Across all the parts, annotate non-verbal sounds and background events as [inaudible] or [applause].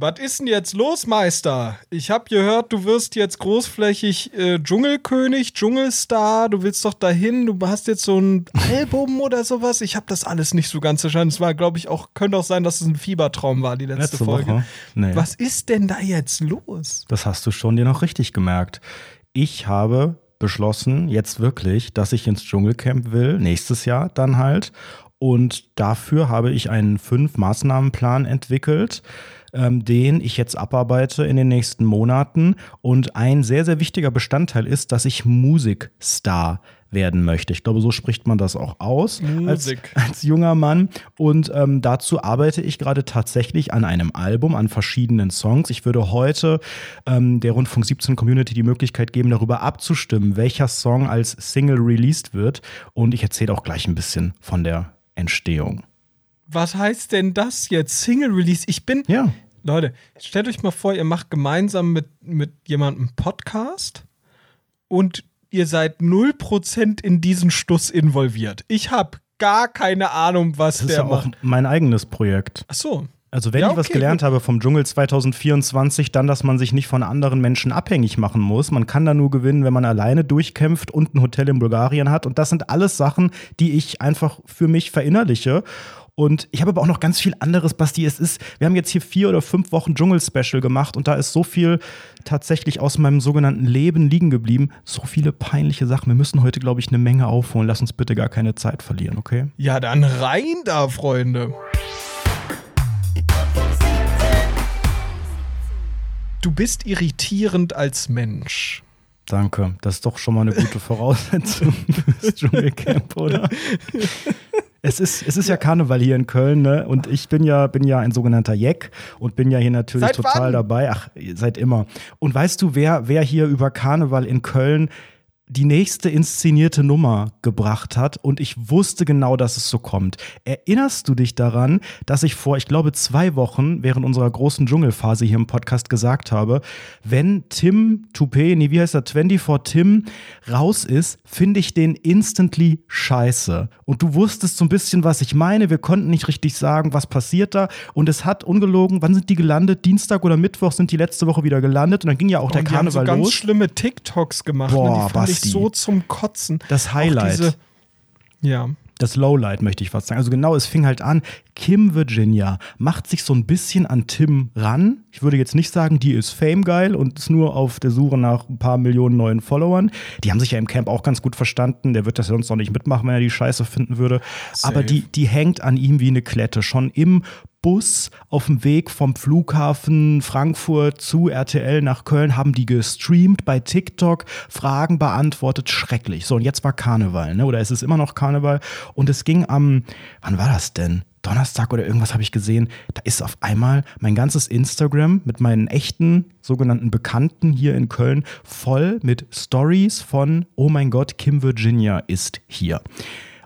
Was ist denn jetzt los, Meister? Ich habe gehört, du wirst jetzt großflächig äh, Dschungelkönig, Dschungelstar. Du willst doch dahin. Du hast jetzt so ein [laughs] Album oder sowas. Ich habe das alles nicht so ganz verstanden. Es war, glaube ich, auch könnte auch sein, dass es ein Fiebertraum war die letzte, Letzte Folge. Nee. Was ist denn da jetzt los? Das hast du schon dir noch richtig gemerkt. Ich habe beschlossen, jetzt wirklich, dass ich ins Dschungelcamp will, nächstes Jahr dann halt. Und dafür habe ich einen Fünf-Maßnahmenplan entwickelt, ähm, den ich jetzt abarbeite in den nächsten Monaten. Und ein sehr, sehr wichtiger Bestandteil ist, dass ich Musikstar werden möchte. Ich glaube, so spricht man das auch aus als, als junger Mann. Und ähm, dazu arbeite ich gerade tatsächlich an einem Album, an verschiedenen Songs. Ich würde heute ähm, der Rundfunk 17 Community die Möglichkeit geben, darüber abzustimmen, welcher Song als Single released wird. Und ich erzähle auch gleich ein bisschen von der Entstehung. Was heißt denn das jetzt? Single Release? Ich bin. Ja. Leute, stellt euch mal vor, ihr macht gemeinsam mit, mit jemandem Podcast und ihr seid 0% in diesen Stuss involviert. Ich habe gar keine Ahnung, was Das ist der ja auch macht. mein eigenes Projekt. Ach so. Also wenn Ja, ich was okay, gelernt gut. habe vom Dschungel 2024, dann, dass man sich nicht von anderen Menschen abhängig machen muss. Man kann da nur gewinnen, wenn man alleine durchkämpft und ein Hotel in Bulgarien hat. Und das sind alles Sachen, die ich einfach für mich verinnerliche. Und ich habe aber auch noch ganz viel anderes, Basti. Es ist, wir haben jetzt hier vier oder fünf Wochen Dschungel-Special gemacht und da ist so viel tatsächlich aus meinem sogenannten Leben liegen geblieben. So viele peinliche Sachen. Wir müssen heute, glaube ich, eine Menge aufholen. Lass uns bitte gar keine Zeit verlieren, okay? Ja, dann rein da, Freunde. Du bist irritierend als Mensch. Danke. Das ist doch schon mal eine gute [laughs] Voraussetzung fürs Dschungelcamp, oder? [laughs] Es ist, es ist ja Karneval hier in Köln, ne? Und ich bin ja, bin ja ein sogenannter Jeck und bin ja hier natürlich Seit total wann? dabei. Ach, seit immer. Und weißt du, wer, wer hier über Karneval in Köln die nächste inszenierte Nummer gebracht hat und ich wusste genau, dass es so kommt. Erinnerst du dich daran, dass ich vor, ich glaube, zwei Wochen während unserer großen Dschungelphase hier im Podcast gesagt habe, wenn Tim Toupé, nee, wie heißt er, 24 Tim raus ist, finde ich den instantly scheiße. Und du wusstest so ein bisschen, was ich meine. Wir konnten nicht richtig sagen, was passiert da. Und es hat ungelogen, wann sind die gelandet? Dienstag oder Mittwoch sind die letzte Woche wieder gelandet und dann ging ja auch der Und die haben so Karneval ganz los. schlimme TikToks gemacht. Boah, ne? Die Basti. ich so zum Kotzen. Das Highlight. diese- ja. das Lowlight, möchte ich fast sagen. Also genau, es fing halt an. Kim Virginia macht sich so ein bisschen an Tim ran. Ich würde jetzt nicht sagen, die ist famegeil und ist nur auf der Suche nach ein paar Millionen neuen Followern. Die haben sich ja im Camp auch ganz gut verstanden. Der wird das sonst noch nicht mitmachen, wenn er die Scheiße finden würde. Aber die, die hängt an ihm wie eine Klette. Schon im Bus auf dem Weg vom Flughafen Frankfurt zu RTL nach Köln haben die gestreamt bei TikTok, Fragen beantwortet, schrecklich. So, und jetzt war Karneval, ne? Oder es ist immer noch Karneval. Und es ging am, wann war das denn? Donnerstag oder irgendwas habe ich gesehen, da ist auf einmal mein ganzes Instagram mit meinen echten sogenannten Bekannten hier in Köln voll mit Stories von, oh mein Gott, Kim Virginia ist hier.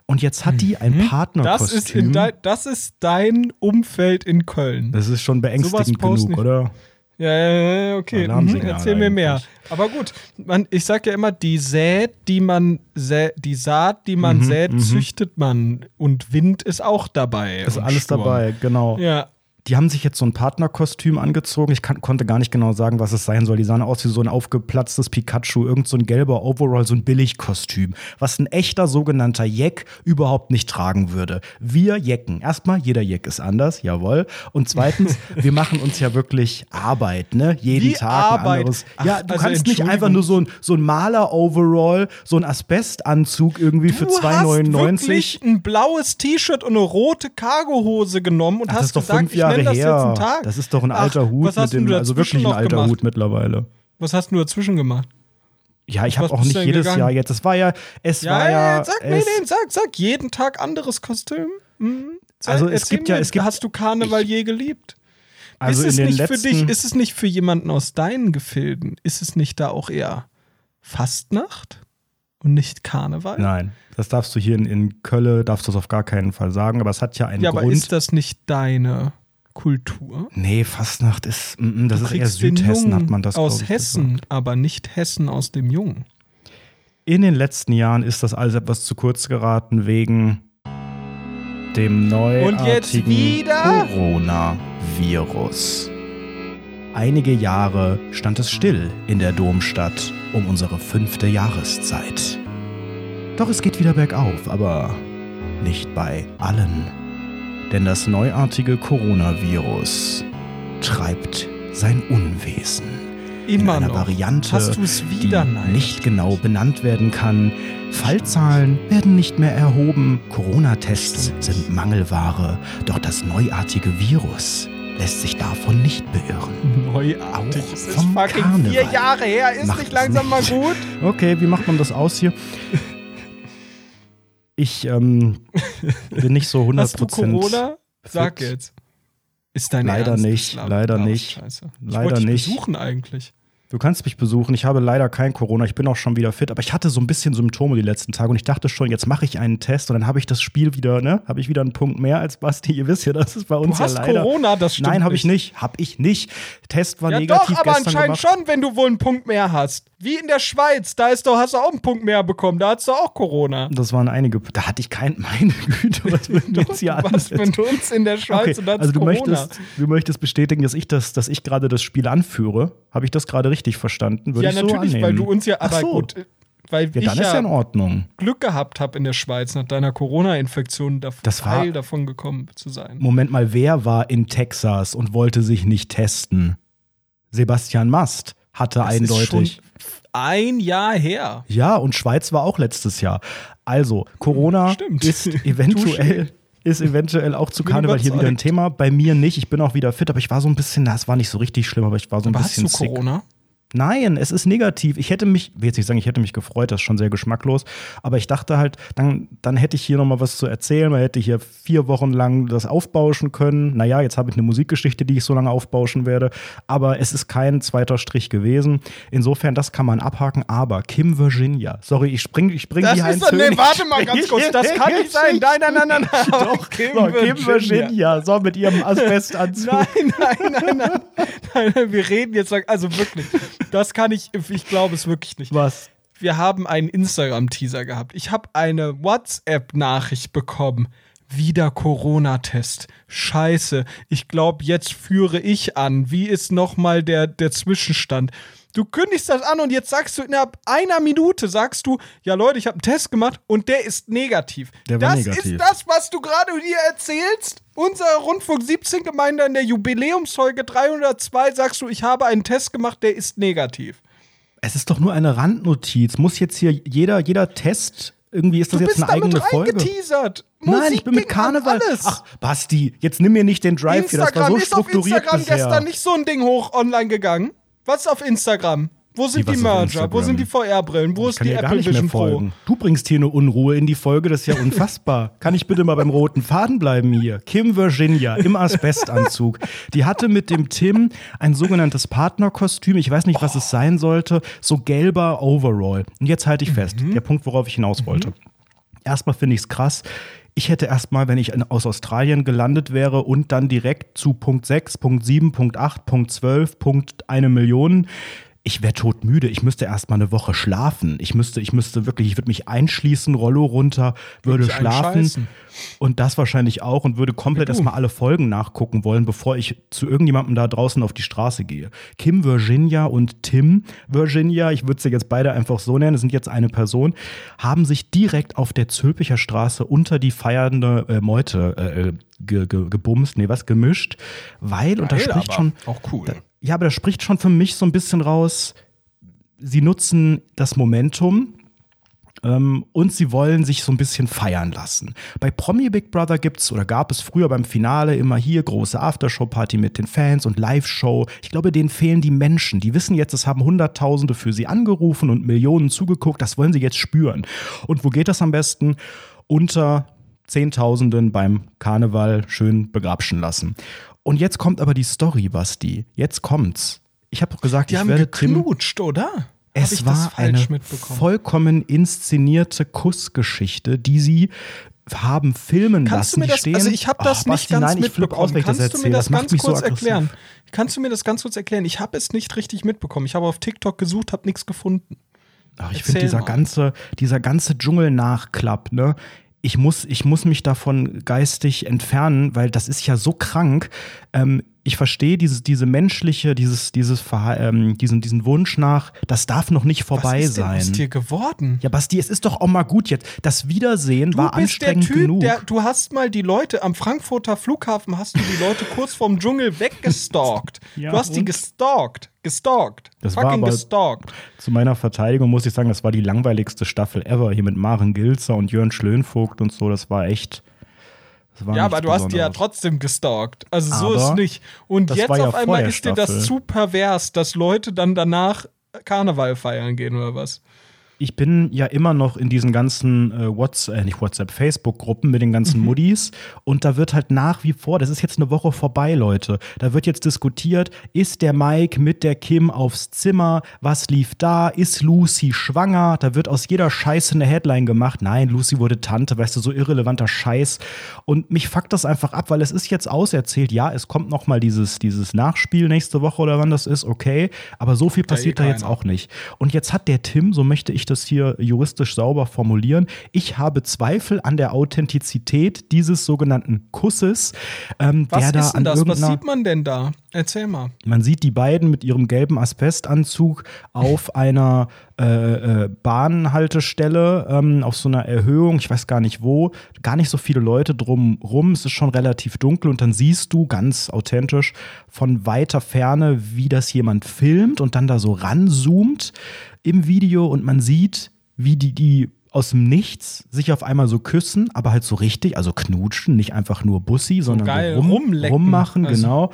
Und jetzt hat die ein Das Partnerkostüm. ist, in dein, das ist dein Umfeld in Köln. Das ist schon beängstigend posten genug, nicht. oder? Ja, ja, ja, okay. Mhm, erzähl mir mehr. Aber gut, man, ich sag ja immer, die Sät, die man sä die Saat, die Mhm, man sät, züchtet man. Und Wind ist auch dabei. Ist alles Sturm. dabei, genau. Ja. Die haben sich jetzt so ein Partnerkostüm angezogen. Ich kann, konnte gar nicht genau sagen, was es sein soll. Die sahen aus wie so ein aufgeplatztes Pikachu, irgend so ein gelber Overall, so ein Billigkostüm, was ein echter sogenannter Jeck überhaupt nicht tragen würde. Wir jecken. Erstmal, jeder Jeck ist anders, jawohl. Und zweitens, [laughs] wir machen uns ja wirklich Arbeit, ne? Jeden Wie Tag Arbeit? ein anderes. Ach, ja, du also kannst nicht einfach nur so ein, so ein Maler-Overall, so ein Asbestanzug irgendwie für Du hast 2,99. wirklich ein blaues T-Shirt und eine rote Cargohose genommen und Ach, hast gesagt, fünf ich Jahre das her. Tag. Das ist doch ein Ach, alter Hut was hast mit dem, du also wirklich ein alter gemacht? Hut mittlerweile. Was hast du dazwischen gemacht? Ja, ich habe auch nicht jedes gegangen? Jahr jetzt. Es war ja, es war ja, ja. sag, nee, es, nee, sag, sag, jeden Tag anderes Kostüm. Mhm. Sag, Also es gibt ja- mir, es gibt- hast du Karneval je geliebt? Also ist es nicht für dich, ist es nicht für jemanden aus deinen Gefilden, ist es nicht da auch eher Fastnacht und nicht Karneval? Nein, das darfst du hier in, in Köln, darfst du das auf gar keinen Fall sagen, aber es hat ja einen ja, aber Grund. ist das nicht deine Kultur? nee, Fastnacht ist, mm, mm, das Du ist eher Südhessen, Jungen hat man das aus ich, Hessen, gesagt. aber nicht Hessen aus dem Jungen. In den letzten Jahren ist das alles etwas zu kurz geraten wegen dem neuartigen? Coronavirus. Einige Jahre stand es still in der Domstadt um unsere fünfte Jahreszeit. Doch es geht wieder bergauf, aber nicht bei allen. Denn das neuartige Coronavirus treibt sein Unwesen. Immer in einer noch. Variante, die Nein. nicht genau benannt werden kann. Fallzahlen werden nicht mehr erhoben, Corona-Tests sind Mangelware, doch das neuartige Virus lässt sich davon nicht beirren. Neuartig. Auch Es ist fucking Karneval. vier Jahre her. Ist nicht langsam nicht. mal gut? Okay, wie macht man das aus hier? Ich ähm, [laughs] bin nicht so 100% Hast du Corona? Sag fit. jetzt. Ist dein Leider Ernst? nicht, leider nicht. Scheiße. Ich Leider wollte dich nicht. besuchen eigentlich. Du kannst mich besuchen. Ich habe leider kein Corona. Ich bin auch schon wieder fit, aber ich hatte so ein bisschen Symptome die letzten Tage und ich dachte schon, jetzt mache ich einen Test und dann habe ich das Spiel wieder, ne? Habe ich wieder einen Punkt mehr als Basti. Ihr wisst ja, das ist bei uns Du hast ja leider. Corona, das stimmt Nein, habe ich nicht. Habe ich nicht. Test war Ja negativ doch, aber gestern anscheinend gemacht. schon, wenn du wohl einen Punkt mehr hast. Wie in der Schweiz, da ist doch, hast du auch einen Punkt mehr bekommen. Da hast du auch Corona. Das waren einige. Da hatte ich kein. [laughs] Meine Güte, was denn jetzt hier [laughs] warst mit uns in der Schweiz Okay, und dann also du Corona. möchtest, du möchtest bestätigen, dass ich das, dass ich gerade das Spiel anführe. Habe ich das gerade richtig verstanden? Würde ja, ich so natürlich, annehmen. weil du uns ja, Ach aber so. gut, äh, weil Ja, ich dann ist ja in ja Ordnung. Glück gehabt habe in der Schweiz, nach deiner Corona-Infektion dav Teil davon gekommen zu sein. Moment mal, wer war in Texas und wollte sich nicht testen? Sebastian Mast hatte Das ist eindeutig. schon ein Jahr her. Ja, und Schweiz war auch letztes Jahr. Also, Corona Stimmt. ist [laughs] eventuell. Ist eventuell auch zu Karneval hier wieder ein. Thema. Bei mir nicht. Ich bin auch wieder fit, aber ich war so ein bisschen, das war nicht so richtig schlimm, aber ich war so ein Aber hast bisschen du sick. Corona? Nein, es ist negativ. Ich hätte mich, will jetzt nicht sagen, ich hätte mich gefreut, das ist schon sehr geschmacklos, aber ich dachte halt, dann, dann hätte ich hier nochmal was zu erzählen. Man hätte hier vier Wochen lang das aufbauschen können. Naja, jetzt habe ich eine Musikgeschichte, die ich so lange aufbauschen werde, aber es ist kein zweiter Strich gewesen. Insofern, das kann man abhaken, aber Kim Virginia, sorry, ich spring, ich spring Das die ist Heinz doch, nee, warte mal ganz [laughs] kurz, das kann nicht [laughs] sein. Nein, nein, nein, nein, nein. Doch, Kim so, Kim Virginia. Virginia, so mit ihrem Asbestanzug. Nein, nein, nein, nein, nein, nein. Wir reden jetzt, also wirklich. Das kann ich, ich glaube es wirklich nicht. Was? Wir haben einen Instagram-Teaser gehabt. Ich habe eine WhatsApp-Nachricht bekommen. Wieder Corona-Test. Scheiße. Ich glaube, jetzt führe ich an. Wie ist nochmal der, der Zwischenstand? Du kündigst das an und jetzt sagst du innerhalb einer Minute, sagst du, ja Leute, ich habe einen Test gemacht und der ist negativ. Der war das negativ. ist das, was du gerade hier erzählst? Unser Rundfunk 17 Gemeinde in der Jubiläumsfolge 302 sagst du, ich habe einen Test gemacht, der ist negativ. Es ist doch nur eine Randnotiz. Muss jetzt hier jeder, jeder Test, irgendwie ist das Du jetzt bist eine eigene damit Folge? reingeteasert. Nein, Musik ich bin mit Karneval. Ach, Basti, jetzt nimm mir nicht den Drive hier. Das war Instagram so ist auf strukturiert Instagram bisher. gestern nicht so ein Ding hoch online gegangen. Was auf Instagram? Wo sind die auf Merger? Wo sind die VR-Brillen? Wo ich ist die Apple Vision Pro? Du bringst hier eine Unruhe in die Folge, das ist ja unfassbar. [laughs] kann ich bitte mal beim roten Faden bleiben hier? Kim Virginia im Asbestanzug. Die hatte mit dem Tim ein sogenanntes Partnerkostüm. Ich weiß nicht, was es sein sollte. So gelber Overall. Und jetzt halte ich fest. Mhm. Der Punkt, worauf ich hinaus wollte. Erstmal finde ich es krass. Ich hätte erstmal, wenn ich aus Australien gelandet wäre und dann direkt zu Punkt 6, Punkt 7, Punkt 8, Punkt 12, Punkt eine Million. Ich wäre todmüde. Ich müsste erstmal eine Woche schlafen. Ich müsste, ich müsste wirklich, ich würde mich einschließen, Rollo runter, würde schlafen. Und das wahrscheinlich auch und würde komplett erstmal alle Folgen nachgucken wollen, bevor ich zu irgendjemandem da draußen auf die Straße gehe. Kim Virginia und Tim Virginia, ich würde sie jetzt beide einfach so nennen, das sind jetzt eine Person, haben sich direkt auf der Zülpicher Straße unter die feiernde äh, Meute äh, ge, ge, gebumst, nee, was gemischt, weil, und da Geil, spricht schon, Auch cool. Ja, aber das spricht schon für mich so ein bisschen raus. Sie nutzen das Momentum ähm, und sie wollen sich so ein bisschen feiern lassen. Bei Promi Big Brother gibt's oder gab es früher beim Finale immer hier große Aftershow-Party mit den Fans und Live-Show. Ich glaube, denen fehlen die Menschen. Die wissen jetzt, es haben Hunderttausende für sie angerufen und Millionen zugeguckt. Das wollen sie jetzt spüren. Und wo geht das am besten? Unter Zehntausenden beim Karneval schön begrapschen lassen. Und jetzt kommt aber die Story, Basti. Jetzt kommt's. Ich habe doch gesagt, Die ich haben werde Tim. geknutscht, oder? Hab Es war eine vollkommen inszenierte Kussgeschichte, die sie haben filmen Kannst du lassen. mir Die das, stehen, also ich habe das Oh, nicht Basti, ganz nein, aus, mitbekommen. wenn ich das Kannst du mir das, Das ganz so kurz aggressiv. erklären? Kannst du mir das ganz kurz erklären? Ich habe es nicht richtig mitbekommen. Ich habe auf TikTok gesucht, habe nichts gefunden. Ach, ich finde dieser mal. ganze, dieser ganze Dschungel-Nachklapp, ne? Ich muss, ich muss mich davon geistig entfernen, weil das ist ja so krank. Ähm, ich verstehe dieses, diese menschliche, dieses, dieses Verha ähm, diesen, diesen Wunsch nach, das darf noch nicht vorbei Was ist sein. aus dir geworden? Ja, Basti, es ist doch auch mal gut jetzt. Das Wiedersehen Du war bist der anstrengend Typ, genug. der, du hast mal die Leute am Frankfurter Flughafen, hast du die Leute kurz vorm Dschungel weggestalkt. [laughs] Ja, du hast die und? gestalkt. Gestalkt. Das war Fucking aber- gestalkt. Zu meiner Verteidigung muss ich sagen, das war die langweiligste Staffel ever. Hier mit Maren Gilzer und Jörn Schlönvogt und so. Das war echt. Ja, aber du hast die ja trotzdem gestalkt. Also so Aber ist nicht. Und jetzt ja auf einmal ist dir das zu pervers, dass Leute dann danach Karneval feiern gehen oder was? Ich bin ja immer noch in diesen ganzen äh, WhatsApp, äh, nicht WhatsApp, Facebook-Gruppen mit den ganzen Muddis. Und da wird halt nach wie vor, das ist jetzt eine Woche vorbei, Leute, da wird jetzt diskutiert, ist der Mike mit der Kim aufs Zimmer, was lief da, ist Lucy schwanger, da wird aus jeder Scheiße eine Headline gemacht, nein, Lucy wurde Tante, weißt du, so irrelevanter Scheiß. Und mich fuckt das einfach ab, weil es ist jetzt auserzählt, ja, es kommt noch mal dieses, dieses Nachspiel nächste Woche oder wann das ist, okay, aber so viel da eh passiert da jetzt keiner. auch nicht. Und jetzt hat der Tim, so möchte ich das hier juristisch sauber formulieren, ich habe Zweifel an der Authentizität dieses sogenannten Kusses, ähm, Was der da ist denn an das? Was sieht man denn da? Erzähl mal. man sieht die beiden mit ihrem gelben Asbestanzug auf [laughs] einer äh, äh, Bahnhaltestelle, ähm, auf so einer Erhöhung, ich weiß gar nicht wo, gar nicht so viele Leute drumrum, es ist schon relativ dunkel und dann siehst du ganz authentisch von weiter Ferne, wie das jemand filmt und dann da so ranzoomt im Video und man sieht, wie die, die aus dem Nichts sich auf einmal so küssen, aber halt so richtig, also knutschen, nicht einfach nur Bussi, sondern geil, so rum, rummachen, Also- genau.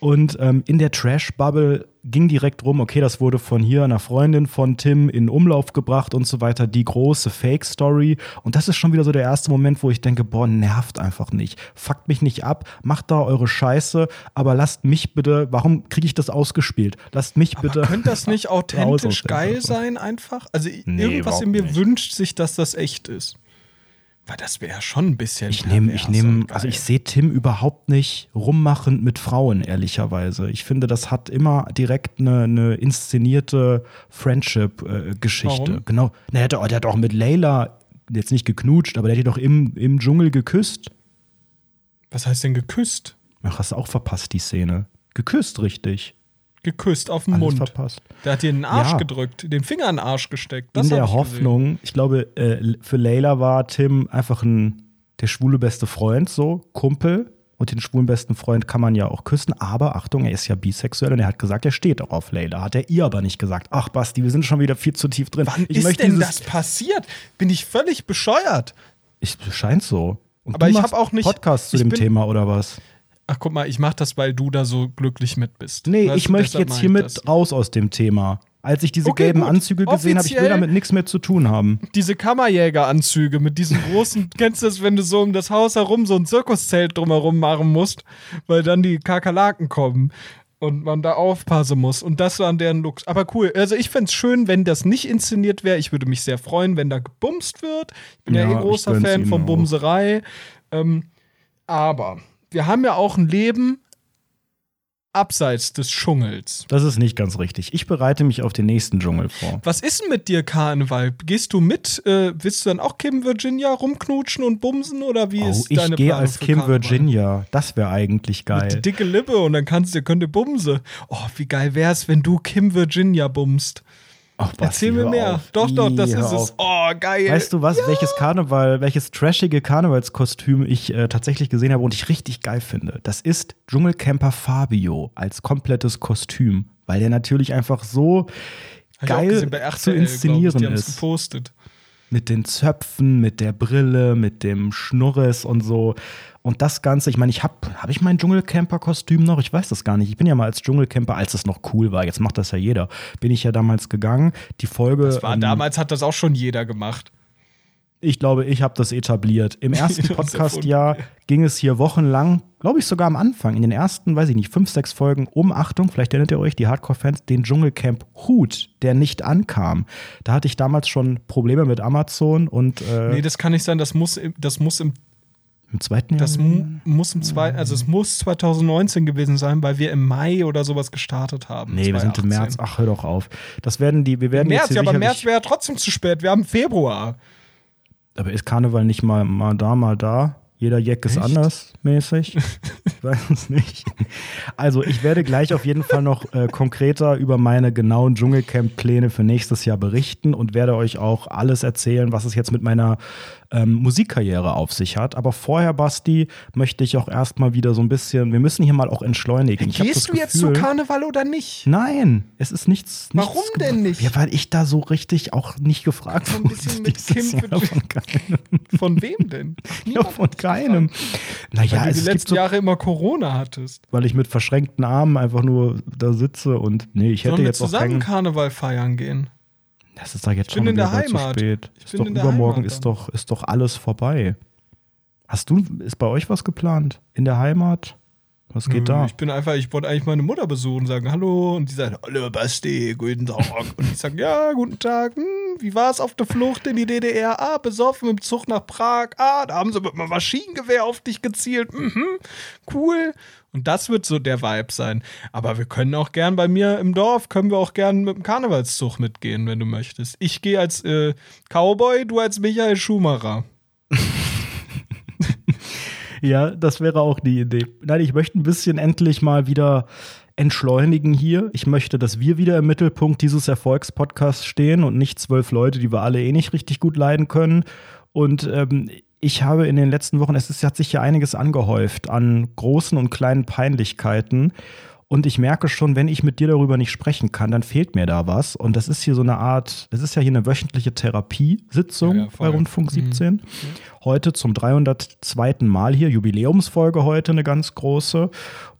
Und ähm, in der Trash-Bubble ging direkt rum, okay, das wurde von hier einer Freundin von Tim in Umlauf gebracht und so weiter, die große Fake-Story. Und das ist schon wieder so der erste Moment, wo ich denke, boah, nervt einfach nicht. Fuckt mich nicht ab, macht da eure Scheiße, aber lasst mich bitte, warum kriege ich das ausgespielt? Lasst mich Aber bitte. könnte das nicht [laughs] authentisch geil sein einfach? Also Nee, irgendwas in mir nicht. wünscht sich, dass das echt ist. Weil das wäre schon ein bisschen Ich nehme, ich nehme, also ich sehe Tim überhaupt nicht rummachend mit Frauen, ehrlicherweise. Ich finde, das hat immer direkt eine, eine inszenierte Friendship-Geschichte. Genau. Na, der, der hat auch mit Layla jetzt nicht geknutscht, aber der hat die doch im, im Dschungel geküsst. Was heißt denn geküsst? Ach, hast du auch verpasst, die Szene. Geküsst, richtig. Geküsst auf den Alles Mund. verpasst. Der hat dir den Arsch Ja. gedrückt, den Finger in den Arsch gesteckt. Das in der ich Hoffnung, ich glaube, äh, für Layla war Tim einfach ein, der schwule beste Freund, so, Kumpel. Und den schwulen besten Freund kann man ja auch küssen. Aber Achtung, er ist ja bisexuell und er hat gesagt, er steht auch auf Layla. Hat er ihr aber nicht gesagt. Ach, Basti, wir sind schon wieder viel zu tief drin. Wann ich ist möchte denn das passiert? Bin ich völlig bescheuert? Ich, scheint so. Und Aber ich machst hab auch nicht- Podcast zu dem bin- Thema oder was? Ach, guck mal, ich mach das, weil du da so glücklich mit bist. Nee, Weißt ich möchte jetzt hiermit raus aus dem Thema. Als ich diese Okay, gelben gut. Anzüge gesehen habe, ich will damit nichts mehr zu tun haben. Diese Kammerjägeranzüge mit diesen großen, [laughs] kennst du das, wenn du so um das Haus herum so ein Zirkuszelt drumherum machen musst, weil dann die Kakerlaken kommen und man da aufpassen muss. Und das waren deren Looks. Aber cool. Also ich fände es schön, wenn das nicht inszeniert wäre. Ich würde mich sehr freuen, wenn da gebumst wird. Ich bin ja, Ja, eh großer Fan von auch. Bumserei. Ähm, aber wir haben ja auch ein Leben abseits des Dschungels. Das ist nicht ganz richtig. Ich bereite mich auf den nächsten Dschungel vor. Was ist denn mit dir, Karneval? Gehst du mit? Äh, willst du dann auch Kim Virginia rumknutschen und bumsen oder wie Oh, ist ich deine gehe Planung als Kim Karneval? Virginia. Das wäre eigentlich Mit die geil. dicke Lippe und dann kannst du, könnt ihr bumse. Oh, wie geil wär's, wenn du Kim Virginia bumst. Ach, Basti, Erzähl mir mehr. auf. Doch, doch, das ist es. Oh, geil. Weißt du was, welches Karneval, welches trashige Karnevalskostüm ich äh, tatsächlich gesehen habe und ich richtig geil finde? Das ist Dschungelcamper Fabio als komplettes Kostüm, weil der natürlich einfach so Hab ich geil gesehen zu RTL, ich, inszenieren haben's ist. gepostet. Mit den Zöpfen, mit der Brille, mit dem Schnurres und so. Und das Ganze, ich meine, ich habe hab ich mein Dschungelcamper-Kostüm noch? Ich weiß das gar nicht. Ich bin ja mal als Dschungelcamper, als es noch cool war, jetzt macht das ja jeder, bin ich ja damals gegangen. Die Folge. Das war, ähm, damals hat das auch schon jeder gemacht. Ich glaube, ich habe das etabliert. Im [laughs] ersten Podcast-Jahr ging es hier wochenlang, glaube ich sogar am Anfang, in den ersten, weiß ich nicht, fünf, sechs Folgen um Achtung, vielleicht erinnert ihr euch, die Hardcore-Fans, den Dschungelcamp Hut, der nicht ankam. Da hatte ich damals schon Probleme mit Amazon und äh, Nee, das kann nicht sein. Das muss, im- das muss im im zweiten Jahr. Das mu muss im zweiten, also es muss 2019 gewesen sein, weil wir im Mai oder sowas gestartet haben. nee, wir sind im 2018. März. Ach, hör doch auf. Das werden die, wir werden März, jetzt ja, aber März wäre ja trotzdem zu spät. Wir haben Februar. Aber ist Karneval nicht mal, mal da, mal da? Jeder Jack ist Echt? anders mäßig. [laughs] ich weiß es nicht. Also, ich werde gleich auf jeden Fall noch äh, konkreter über meine genauen Dschungelcamp-Pläne für nächstes Jahr berichten und werde euch auch alles erzählen, was es jetzt mit meiner ähm, Musikkarriere auf sich hat. Aber vorher, Basti, möchte ich auch erstmal wieder so ein bisschen, wir müssen hier mal auch entschleunigen. Ich Gehst du jetzt zu Gefühl- Karneval oder nicht? Nein, es ist nichts. Warum nichts denn nicht? Ja, weil ich da so richtig auch nicht gefragt So ein wurde. bisschen mit Kim von. Von wem denn? [laughs] Ja, von keinem. Naja, Weil du die letzten so, Jahre immer Corona hattest. weil ich mit verschränkten Armen einfach nur da sitze und nee, ich hätte Sollen wir jetzt auch zusammen keinen. Karneval feiern gehen? Das ist doch jetzt bin schon in der wieder zu Heimat. spät. Ich Ist bin doch in der übermorgen Heimat ist doch ist doch alles vorbei. Hast du ist bei euch was geplant in der Heimat? Was geht da? Ich bin einfach, ich wollte eigentlich meine Mutter besuchen, sagen Hallo und die sagt, Hallo Basti, guten Tag. und ich sage, ja, guten Tag. Hm, wie war es auf der Flucht in die DDR? Ah, besoffen im Zug nach Prag. Ah, da haben sie mit einem Maschinengewehr auf dich gezielt. Mhm, cool. Und das wird so der Vibe sein. Aber wir können auch gern bei mir im Dorf, können wir auch gern mit dem Karnevalszug mitgehen, wenn du möchtest. Ich gehe als äh, Cowboy, du als Michael Schumacher. [laughs] Ja, das wäre auch die Idee. Nein, ich möchte ein bisschen endlich mal wieder entschleunigen hier. Ich möchte, dass wir wieder im Mittelpunkt dieses Erfolgspodcasts stehen und nicht zwölf Leute, die wir alle eh nicht richtig gut leiden können. Und ähm, ich habe in den letzten Wochen, es ist, hat sich ja einiges angehäuft an großen und kleinen Peinlichkeiten. Und ich merke schon, wenn ich mit dir darüber nicht sprechen kann, dann fehlt mir da was. Und das ist hier so eine Art, es ist ja hier eine wöchentliche Therapiesitzung Ja, ja, bei Rundfunk 17. Heute zum 302. Mal hier, Jubiläumsfolge heute, eine ganz große.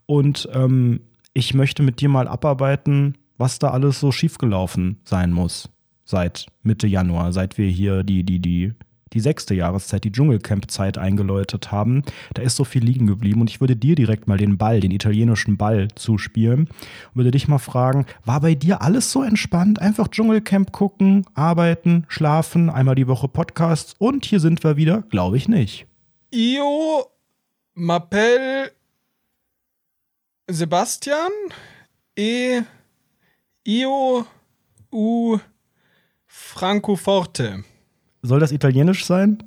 Und ähm, ich möchte mit dir mal abarbeiten, was da alles so schiefgelaufen sein muss seit Mitte Januar, seit wir hier die, die, die, die sechste Jahreszeit, die Dschungelcamp-Zeit eingeläutet haben. Da ist so viel liegen geblieben und ich würde dir direkt mal den Ball, den italienischen Ball zuspielen und würde dich mal fragen, war bei dir alles so entspannt? Einfach Dschungelcamp gucken, arbeiten, schlafen, einmal die Woche Podcasts und hier sind wir wieder? Glaube ich nicht. Io m'appelle Sebastian e io u Francoforte. Soll das italienisch sein?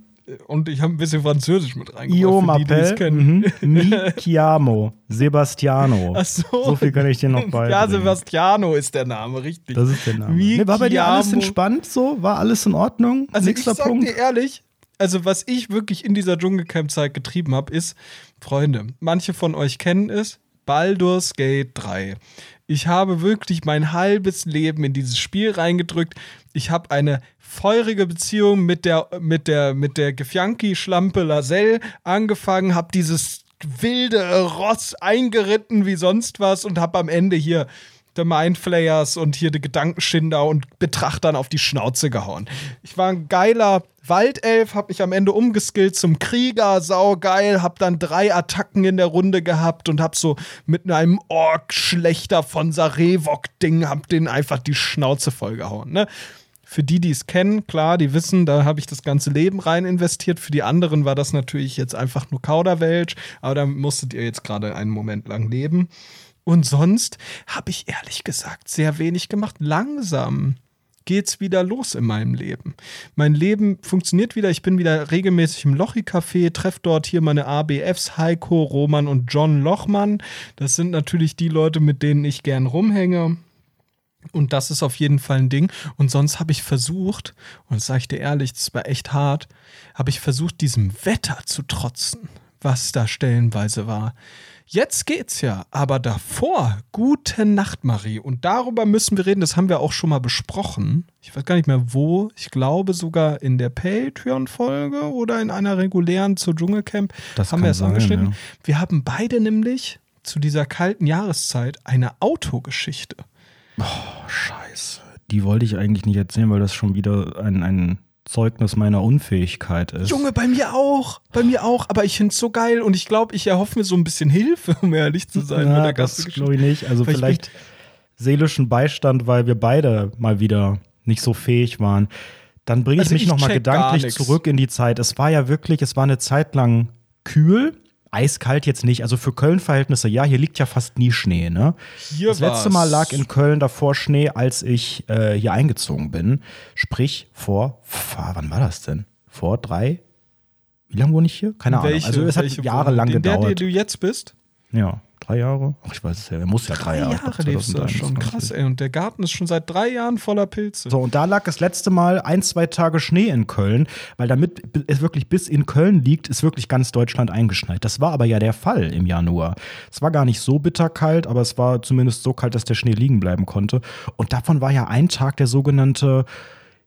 Und ich habe ein bisschen Französisch mit Io reingebracht, es m'appelle kennen. mhm. Mi [laughs] chiamo Sebastiano. Ach so. So viel kann ich dir noch beibringen. Ja, Sebastiano ist der Name, richtig. Das ist der Name. Mi Nee, war bei dir alles entspannt so? War alles in Ordnung? Also Nächster ich sag Punkt. dir ehrlich, also was ich wirklich in dieser Dschungelcamp-Zeit getrieben habe, ist, Freunde, manche von euch kennen es, Baldur's Gate 3. Ich habe wirklich mein halbes Leben in dieses Spiel reingedrückt. Ich habe eine feurige Beziehung mit der, mit der, mit der Gefjanki-Schlampe Laselle angefangen, habe dieses wilde Ross eingeritten wie sonst was und habe am Ende hier The Mindflayers und hier die Gedankenschinder und Betrachtern auf die Schnauze gehauen. Ich war ein geiler Waldelf, hab mich am Ende umgeskillt zum Krieger, saugeil, hab dann drei Attacken in der Runde gehabt und hab so mit einem Ork-Schlechter von Sarevok-Ding, hab den einfach die Schnauze vollgehauen, ne? Für die, die es kennen, klar, die wissen, da habe ich das ganze Leben rein investiert. Für die anderen war das natürlich jetzt einfach nur Kauderwelsch, aber da musstet ihr jetzt gerade einen Moment lang leben. Und sonst habe ich ehrlich gesagt sehr wenig gemacht. Langsam geht's wieder los in meinem Leben. Mein Leben funktioniert wieder. Ich bin wieder regelmäßig im Lochi-Café, treffe dort hier meine ABFs, Heiko, Roman und John Lochmann. Das sind natürlich die Leute, mit denen ich gern rumhänge. Und das ist auf jeden Fall ein Ding. Und sonst habe ich versucht, und das sage ich dir ehrlich, das war echt hart, habe ich versucht, diesem Wetter zu trotzen, was da stellenweise war. Jetzt geht's ja, aber davor, gute Nacht, Marie. Und darüber müssen wir reden, das haben wir auch schon mal besprochen. Ich weiß gar nicht mehr wo. Ich glaube sogar in der Patreon-Folge oder in einer regulären zur Dschungelcamp Das haben wir es angeschnitten. ja. Wir haben beide nämlich zu dieser kalten Jahreszeit eine Autogeschichte. Scheiße. Die wollte ich eigentlich nicht erzählen, weil das schon wieder ein, ein Zeugnis meiner Unfähigkeit ist. Junge, bei mir auch. Bei mir auch. Aber ich finde es so geil und ich glaube, ich erhoffe mir so ein bisschen Hilfe, [laughs] um ehrlich zu sein. mit Na, der das glaube ich nicht. Also Weil ich vielleicht seelischen Beistand, weil wir beide mal wieder nicht so fähig waren. Dann bringe ich Also mich ich nochmal gedanklich zurück in die Zeit. Es war ja wirklich, es war eine Zeit lang kühl. Eiskalt jetzt nicht. Also für Köln-Verhältnisse, ja, hier liegt ja fast nie Schnee, ne? Hier das letzte. Mal lag in Köln davor Schnee, als ich äh, hier eingezogen bin. Sprich, vor, wann war das denn? Vor drei, Wie lange wohne ich hier? Keine Ahnung. Welche, also es hat jahrelang Wohnung? In der, gedauert. der du jetzt bist? ja, drei Jahre. Ach, ich weiß es ja. Er muss ja drei, Jahre. Ich glaub, lebst du da schon. 2023. Krass, ey. Und der Garten ist schon seit drei Jahren voller Pilze. So, und da lag das letzte Mal ein, zwei Tage Schnee in Köln, weil damit es wirklich bis in Köln liegt, ist wirklich ganz Deutschland eingeschneit. Das war aber ja der Fall im Januar. Es war gar nicht so bitterkalt, aber es war zumindest so kalt, dass der Schnee liegen bleiben konnte. Und davon war ja ein Tag der sogenannte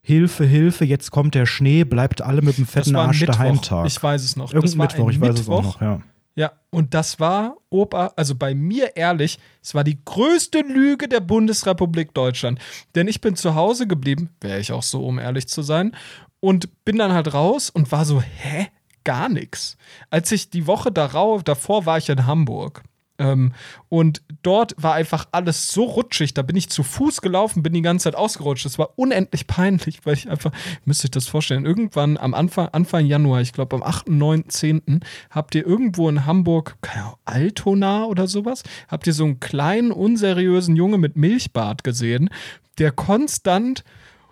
Hilfe, Hilfe, jetzt kommt der Schnee, bleibt alle mit dem fetten Arsch daheim Mittwoch. Tag. Ich weiß es noch. Irgendein Mittwoch, ich weiß es auch Mittwoch. noch, ja. Ja, und das war, Opa, also bei mir ehrlich, es war die größte Lüge der Bundesrepublik Deutschland. Denn ich bin zu Hause geblieben, wäre ich auch so, um ehrlich zu sein, und bin dann halt raus und war so, hä? Gar nichts. Als ich die Woche darauf, davor war ich in Hamburg. Ähm, und dort war einfach alles so rutschig. Da bin ich zu Fuß gelaufen, bin die ganze Zeit ausgerutscht. Das war unendlich peinlich, weil ich einfach, müsst euch das vorstellen, irgendwann am Anfang, Anfang Januar, ich glaube am 8., 9., 10., habt ihr irgendwo in Hamburg, keine Ahnung, Altona oder sowas, habt ihr so einen kleinen, unseriösen Junge mit Milchbart gesehen, der konstant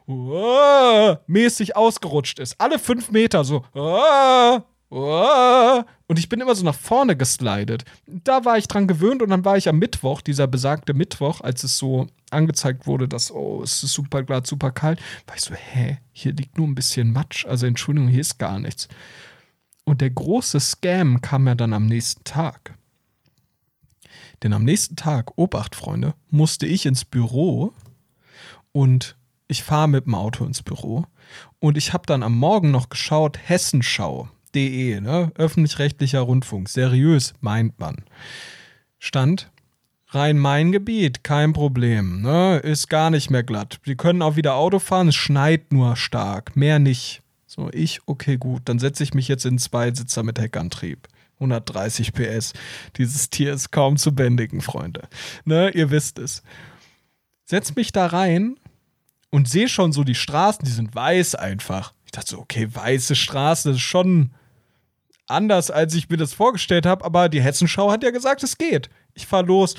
"Uah", mäßig ausgerutscht ist. Alle fünf Meter so. "Uah". Und ich bin immer so nach vorne geslidet. Da war ich dran gewöhnt und dann war ich am Mittwoch, dieser besagte Mittwoch, als es so angezeigt wurde, dass, oh, es ist super glatt, super kalt, war ich so, hä, hier liegt nur ein bisschen Matsch. Also Entschuldigung, hier ist gar nichts. Und der große Scam kam ja dann am nächsten Tag. Denn am nächsten Tag, Obacht, Freunde, musste ich ins Büro und ich fahre mit dem Auto ins Büro und ich habe dann am Morgen noch geschaut, hessenschau.de, ne? öffentlich-rechtlicher Rundfunk, seriös, meint man. Stand Rhein-Main-Gebiet, kein Problem, ne? ist gar nicht mehr glatt. Sie können auch wieder Auto fahren, es schneit nur stark, mehr nicht. So, ich, okay, gut, dann setze ich mich jetzt in zwei Sitzer mit Heckantrieb. 130 PS. Dieses Tier ist kaum zu bändigen, Freunde. Ne, ihr wisst es. Setz mich da rein und sehe schon so die Straßen, die sind weiß einfach. Ich dachte so, okay, weiße Straßen, das ist schon anders, als ich mir das vorgestellt habe, aber die Hessenschau hat ja gesagt, es geht. Ich fahr los.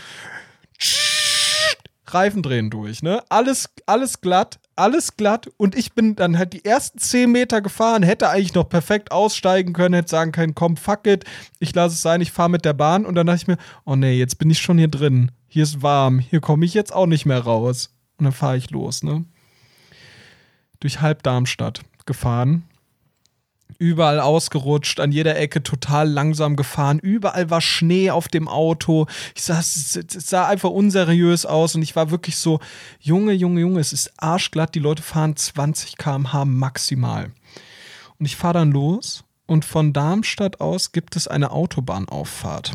Reifen drehen durch, ne? Alles, alles glatt, alles glatt. Und ich bin dann halt die ersten 10 Meter gefahren, hätte eigentlich noch perfekt aussteigen können, hätte sagen können, komm, fuck it, ich lasse es sein, ich fahre mit der Bahn. Und dann dachte ich mir, oh nee, jetzt bin ich schon hier drin. Hier ist warm, hier komme ich jetzt auch nicht mehr raus. Und dann fahre ich los, ne? Durch halb Darmstadt gefahren. Überall ausgerutscht, an jeder Ecke total langsam gefahren. Überall war Schnee auf dem Auto. Ich es es sah einfach unseriös aus und ich war wirklich so, Junge, Junge, Junge, es ist arschglatt. Die Leute fahren 20 km/h maximal. Und ich fahre dann los und von Darmstadt aus gibt es eine Autobahnauffahrt.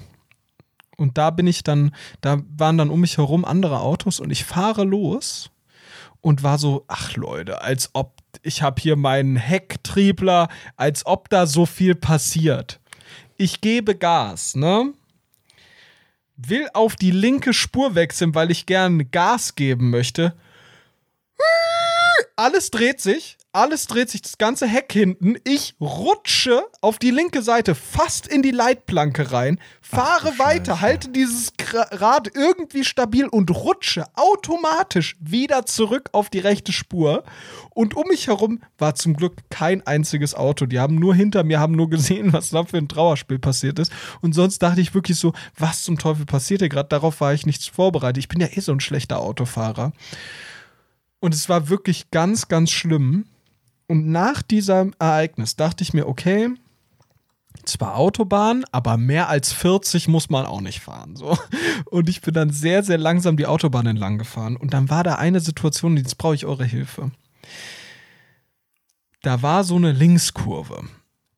Und da bin ich dann, da waren dann um mich herum andere Autos und ich fahre los und war so, ach Leute, als ob ich habe hier meinen Hecktriebler, als ob da so viel passiert. Ich gebe Gas, ne? Will auf die linke Spur wechseln, weil ich gern Gas geben möchte. Alles dreht sich, alles dreht sich, das ganze Heck hinten. Ich rutsche auf die linke Seite fast in die Leitplanke rein, fahre du weiter, Scheiße. halte dieses Rad irgendwie stabil und rutsche automatisch wieder zurück auf die rechte Spur. Und um mich herum war zum Glück kein einziges Auto. Die haben nur hinter mir, haben nur gesehen, was da für ein Trauerspiel passiert ist. Und sonst dachte ich wirklich so, was zum Teufel passiert hier gerade? Darauf war ich nicht vorbereitet. Ich bin ja eh so ein schlechter Autofahrer. Und es war wirklich ganz, ganz schlimm. Und nach diesem Ereignis dachte ich mir, okay, zwar Autobahn, aber mehr als 40 muss man auch nicht fahren. So. Und ich bin dann sehr, sehr langsam die Autobahn entlang gefahren. Und dann war da eine Situation, jetzt brauche ich eure Hilfe. Da war so eine Linkskurve.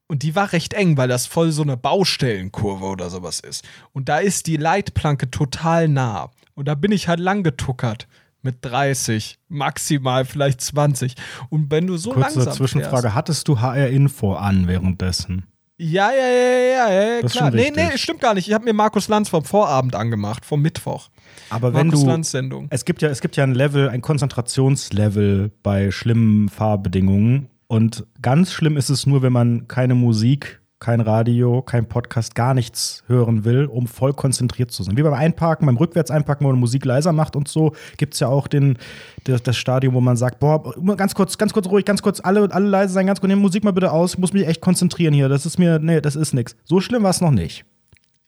Und die war recht eng, weil das voll so eine Baustellenkurve oder sowas ist. Und da ist die Leitplanke total nah. Und da bin ich halt lang getuckert. Mit 30, maximal vielleicht 20. Und wenn du so Kurze langsam Zwischenfrage: fährst, Hattest du HR-Info an währenddessen? ja, ja, ja, ja, ja, ja Das klar. Nee, nee, stimmt gar nicht. Ich habe mir Markus Lanz vom Vorabend angemacht, vom Mittwoch. Aber wenn Markus du. Lanz Sendung. Es gibt ja, es gibt ja ein Level, ein Konzentrationslevel bei schlimmen Fahrbedingungen. Und ganz schlimm ist es nur, wenn man keine Musik kein Radio, kein Podcast, gar nichts hören will, um voll konzentriert zu sein. Wie beim Einparken, beim Rückwärts-Einparken, wo man Musik leiser macht und so, gibt es ja auch den, das, das Stadium, wo man sagt, boah, ganz kurz, ganz kurz ruhig, ganz kurz, alle, alle leise sein, ganz kurz, nehmen Musik mal bitte aus, ich muss mich echt konzentrieren hier, das ist mir, nee, das ist nix. So schlimm war es noch nicht.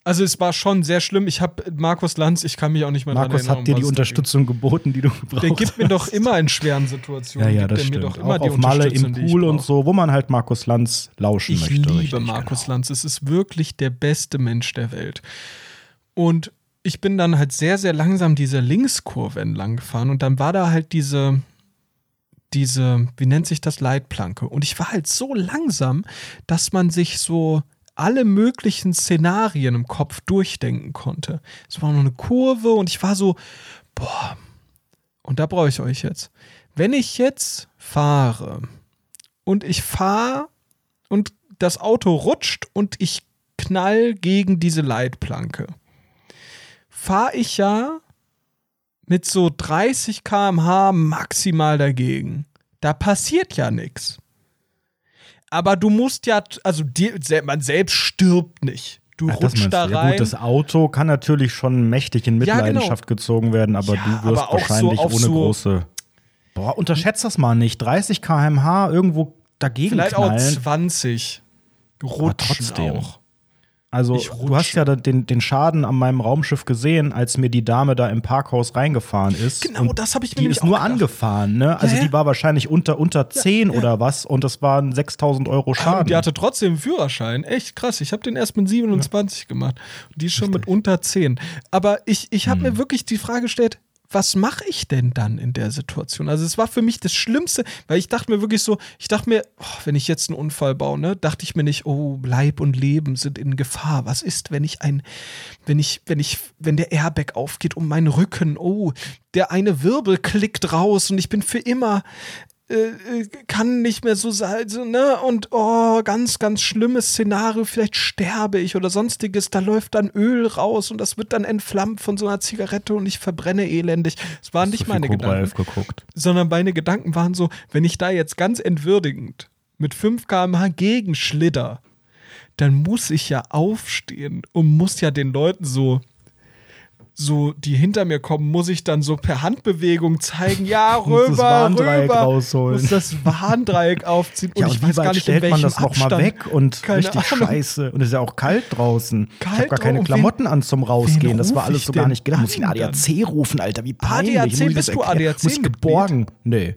Also es war schon sehr schlimm. Ich habe Markus Lanz, ich kann mich auch nicht mehr Markus erinnern. hat dir die Unterstützung geboten, die du ging. brauchst. Der gibt mir doch immer in schweren Situationen. Ja, ja, gibt das der stimmt. mir doch immer auch die auf Malle im ich Pool und so, wo man halt Markus Lanz lauschen Ich möchte. liebe richtig, Markus genau. Lanz. Es ist wirklich der beste Mensch der Welt. Und ich bin dann halt sehr, sehr langsam diese Linkskurve entlang gefahren und dann war da halt diese, diese, wie nennt sich das, Leitplanke. Und ich war halt so langsam, dass man sich so alle möglichen Szenarien im Kopf durchdenken konnte. Es war noch eine Kurve und ich war so, boah, und da brauche ich euch jetzt. Wenn ich jetzt fahre und ich fahre und das Auto rutscht und ich knall gegen diese Leitplanke, fahre ich ja mit so 30 km/h maximal dagegen. Da passiert ja nichts. Aber du musst ja, also dir, man selbst stirbt nicht. Du das rutschst da du. Ja, rein. gut, das Auto kann natürlich schon mächtig in Ja, genau. Mitleidenschaft gezogen werden, aber Ja, du wirst aber so wahrscheinlich auf ohne so- große. Boah, unterschätzt das mal nicht. 30 km/h irgendwo dagegen Vielleicht knallen. auch 20. Rutschen trotzdem. auch. Also, du hast ja den, den Schaden an meinem Raumschiff gesehen, als mir die Dame da im Parkhaus reingefahren ist. Genau, das habe ich mir Die ist nur gedacht. angefahren, ne? Also, ja. die war wahrscheinlich unter, unter 10 oder was und das waren 6000 Euro Ah, Schaden. und die hatte trotzdem einen Führerschein. Echt krass. Ich habe den erst mit 27 gemacht. Und die ist schon mit unter 10. Aber ich, ich Hm. habe mir wirklich die Frage gestellt, was mache ich denn dann in der Situation? Also es war für mich das Schlimmste, weil ich dachte mir wirklich so, ich dachte mir, oh, wenn ich jetzt einen Unfall baue, ne, dachte ich mir nicht, oh, Leib und Leben sind in Gefahr. Was ist, wenn ich ein, wenn ich, wenn ich, wenn der Airbag aufgeht um meinen Rücken, oh, der eine Wirbel klickt raus und ich bin für immer äh, äh, kann nicht mehr so sein, so, ne? Und oh, ganz, ganz schlimmes Szenario, vielleicht sterbe ich oder sonstiges, da läuft dann Öl raus und das wird dann entflammt von so einer Zigarette und ich verbrenne elendig. Das waren nicht meine Gedanken, 11 geguckt. sondern meine Gedanken waren so, wenn ich da jetzt ganz entwürdigend mit 5 km/h gegenschlitter, dann muss ich ja aufstehen und muss ja den Leuten so so, die hinter mir kommen, muss ich dann so per Handbewegung zeigen, ja, [laughs] Muss das rüber, Warndreieck rüber, rausholen. muss das Warndreieck aufziehen und Ja, ich und wie weiß gar nicht, in stellt man das noch Abstand. mal weg und Keine richtig Ahnung. scheiße. Und es ist ja auch kalt draußen. ich Kalt habe gar keine. Klamotten an zum Rausgehen. Das war alles ich so gar nicht gedacht. Muss ich einen? ADAC rufen, Alter, wie peinlich. ADAC, ich bist du? ADAC Muss Mitglied? geborgen. Nee.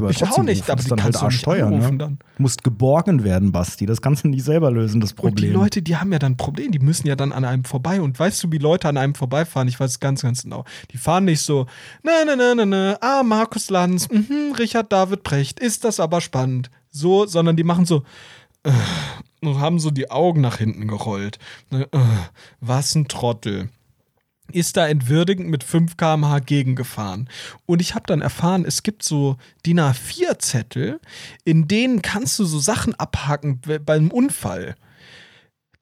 Man Ich auch nicht, rufen. aber das die dann halt kannst du nicht Arschsteuer, anrufen ne? dann. Du musst geborgen werden, Basti. Das kannst du nicht selber lösen, das Und die Problem. Leute, die haben ja dann ein Problem, die müssen ja dann an einem vorbei. Und weißt du, wie Leute an einem vorbeifahren? Ich weiß es ganz, ganz genau. Die fahren nicht so, na, na, na, na, na, ah, Markus Lanz, mhm, Richard David Precht, ist das aber spannend. So, sondern die machen so, äh, und haben so die Augen nach hinten gerollt. Ne, äh, was ein Trottel. Ist da entwürdigend mit 5 km/h gegengefahren. Und ich habe dann erfahren, es gibt so DIN A4-Zettel, in denen kannst du so Sachen abhaken be- beim Unfall.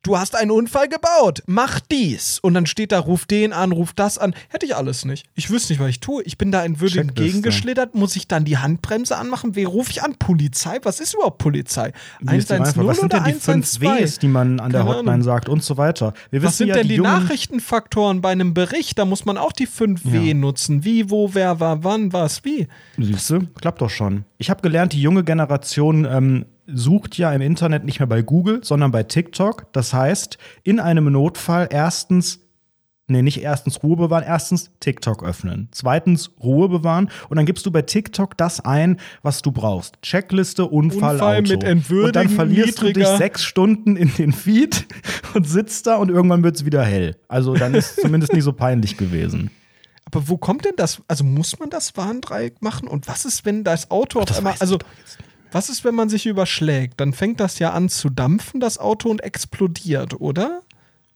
Du hast einen Unfall gebaut, mach dies. Und dann steht da, ruf den an, ruf das an. Hätte ich alles nicht. Ich wüsste nicht, was ich tue. Ich bin da entwürdigend Checkliste. gegengeschlittert. Muss ich dann die Handbremse anmachen? Wen rufe ich an? Polizei? Was ist überhaupt Polizei? Wie ist die Antwort? Was sind denn die fünf 112? Ws, die man an der Keine Hotline Ahnung. sagt und so weiter? Wir Was wissen sind ja, denn die, jungen, Nachrichtenfaktoren bei einem Bericht? Da muss man auch die 5W nutzen. Wie, wo, wer, war, wann, was, wie. Siehst du, klappt doch schon. Ich habe gelernt, die junge Generation ähm, sucht ja im Internet nicht mehr bei Google, sondern bei TikTok. Das heißt, in einem Notfall erstens, nee, nicht erstens Ruhe bewahren, erstens TikTok öffnen. Zweitens Ruhe bewahren und dann gibst du bei TikTok das ein, was du brauchst. Checkliste, Unfall, Unfall Auto. mit entwürdigen, Und dann verlierst du dich niedriger- sechs Stunden in den Feed [laughs] und sitzt da und irgendwann wird es wieder hell. Also dann ist es zumindest nicht so peinlich gewesen. Aber wo kommt denn das? Also muss man das Warndreieck machen? Und was ist, wenn das Auto auf das einmal. weiß ich Also, was ist, wenn man sich überschlägt? Dann fängt das ja an zu dampfen, das Auto, und explodiert, oder?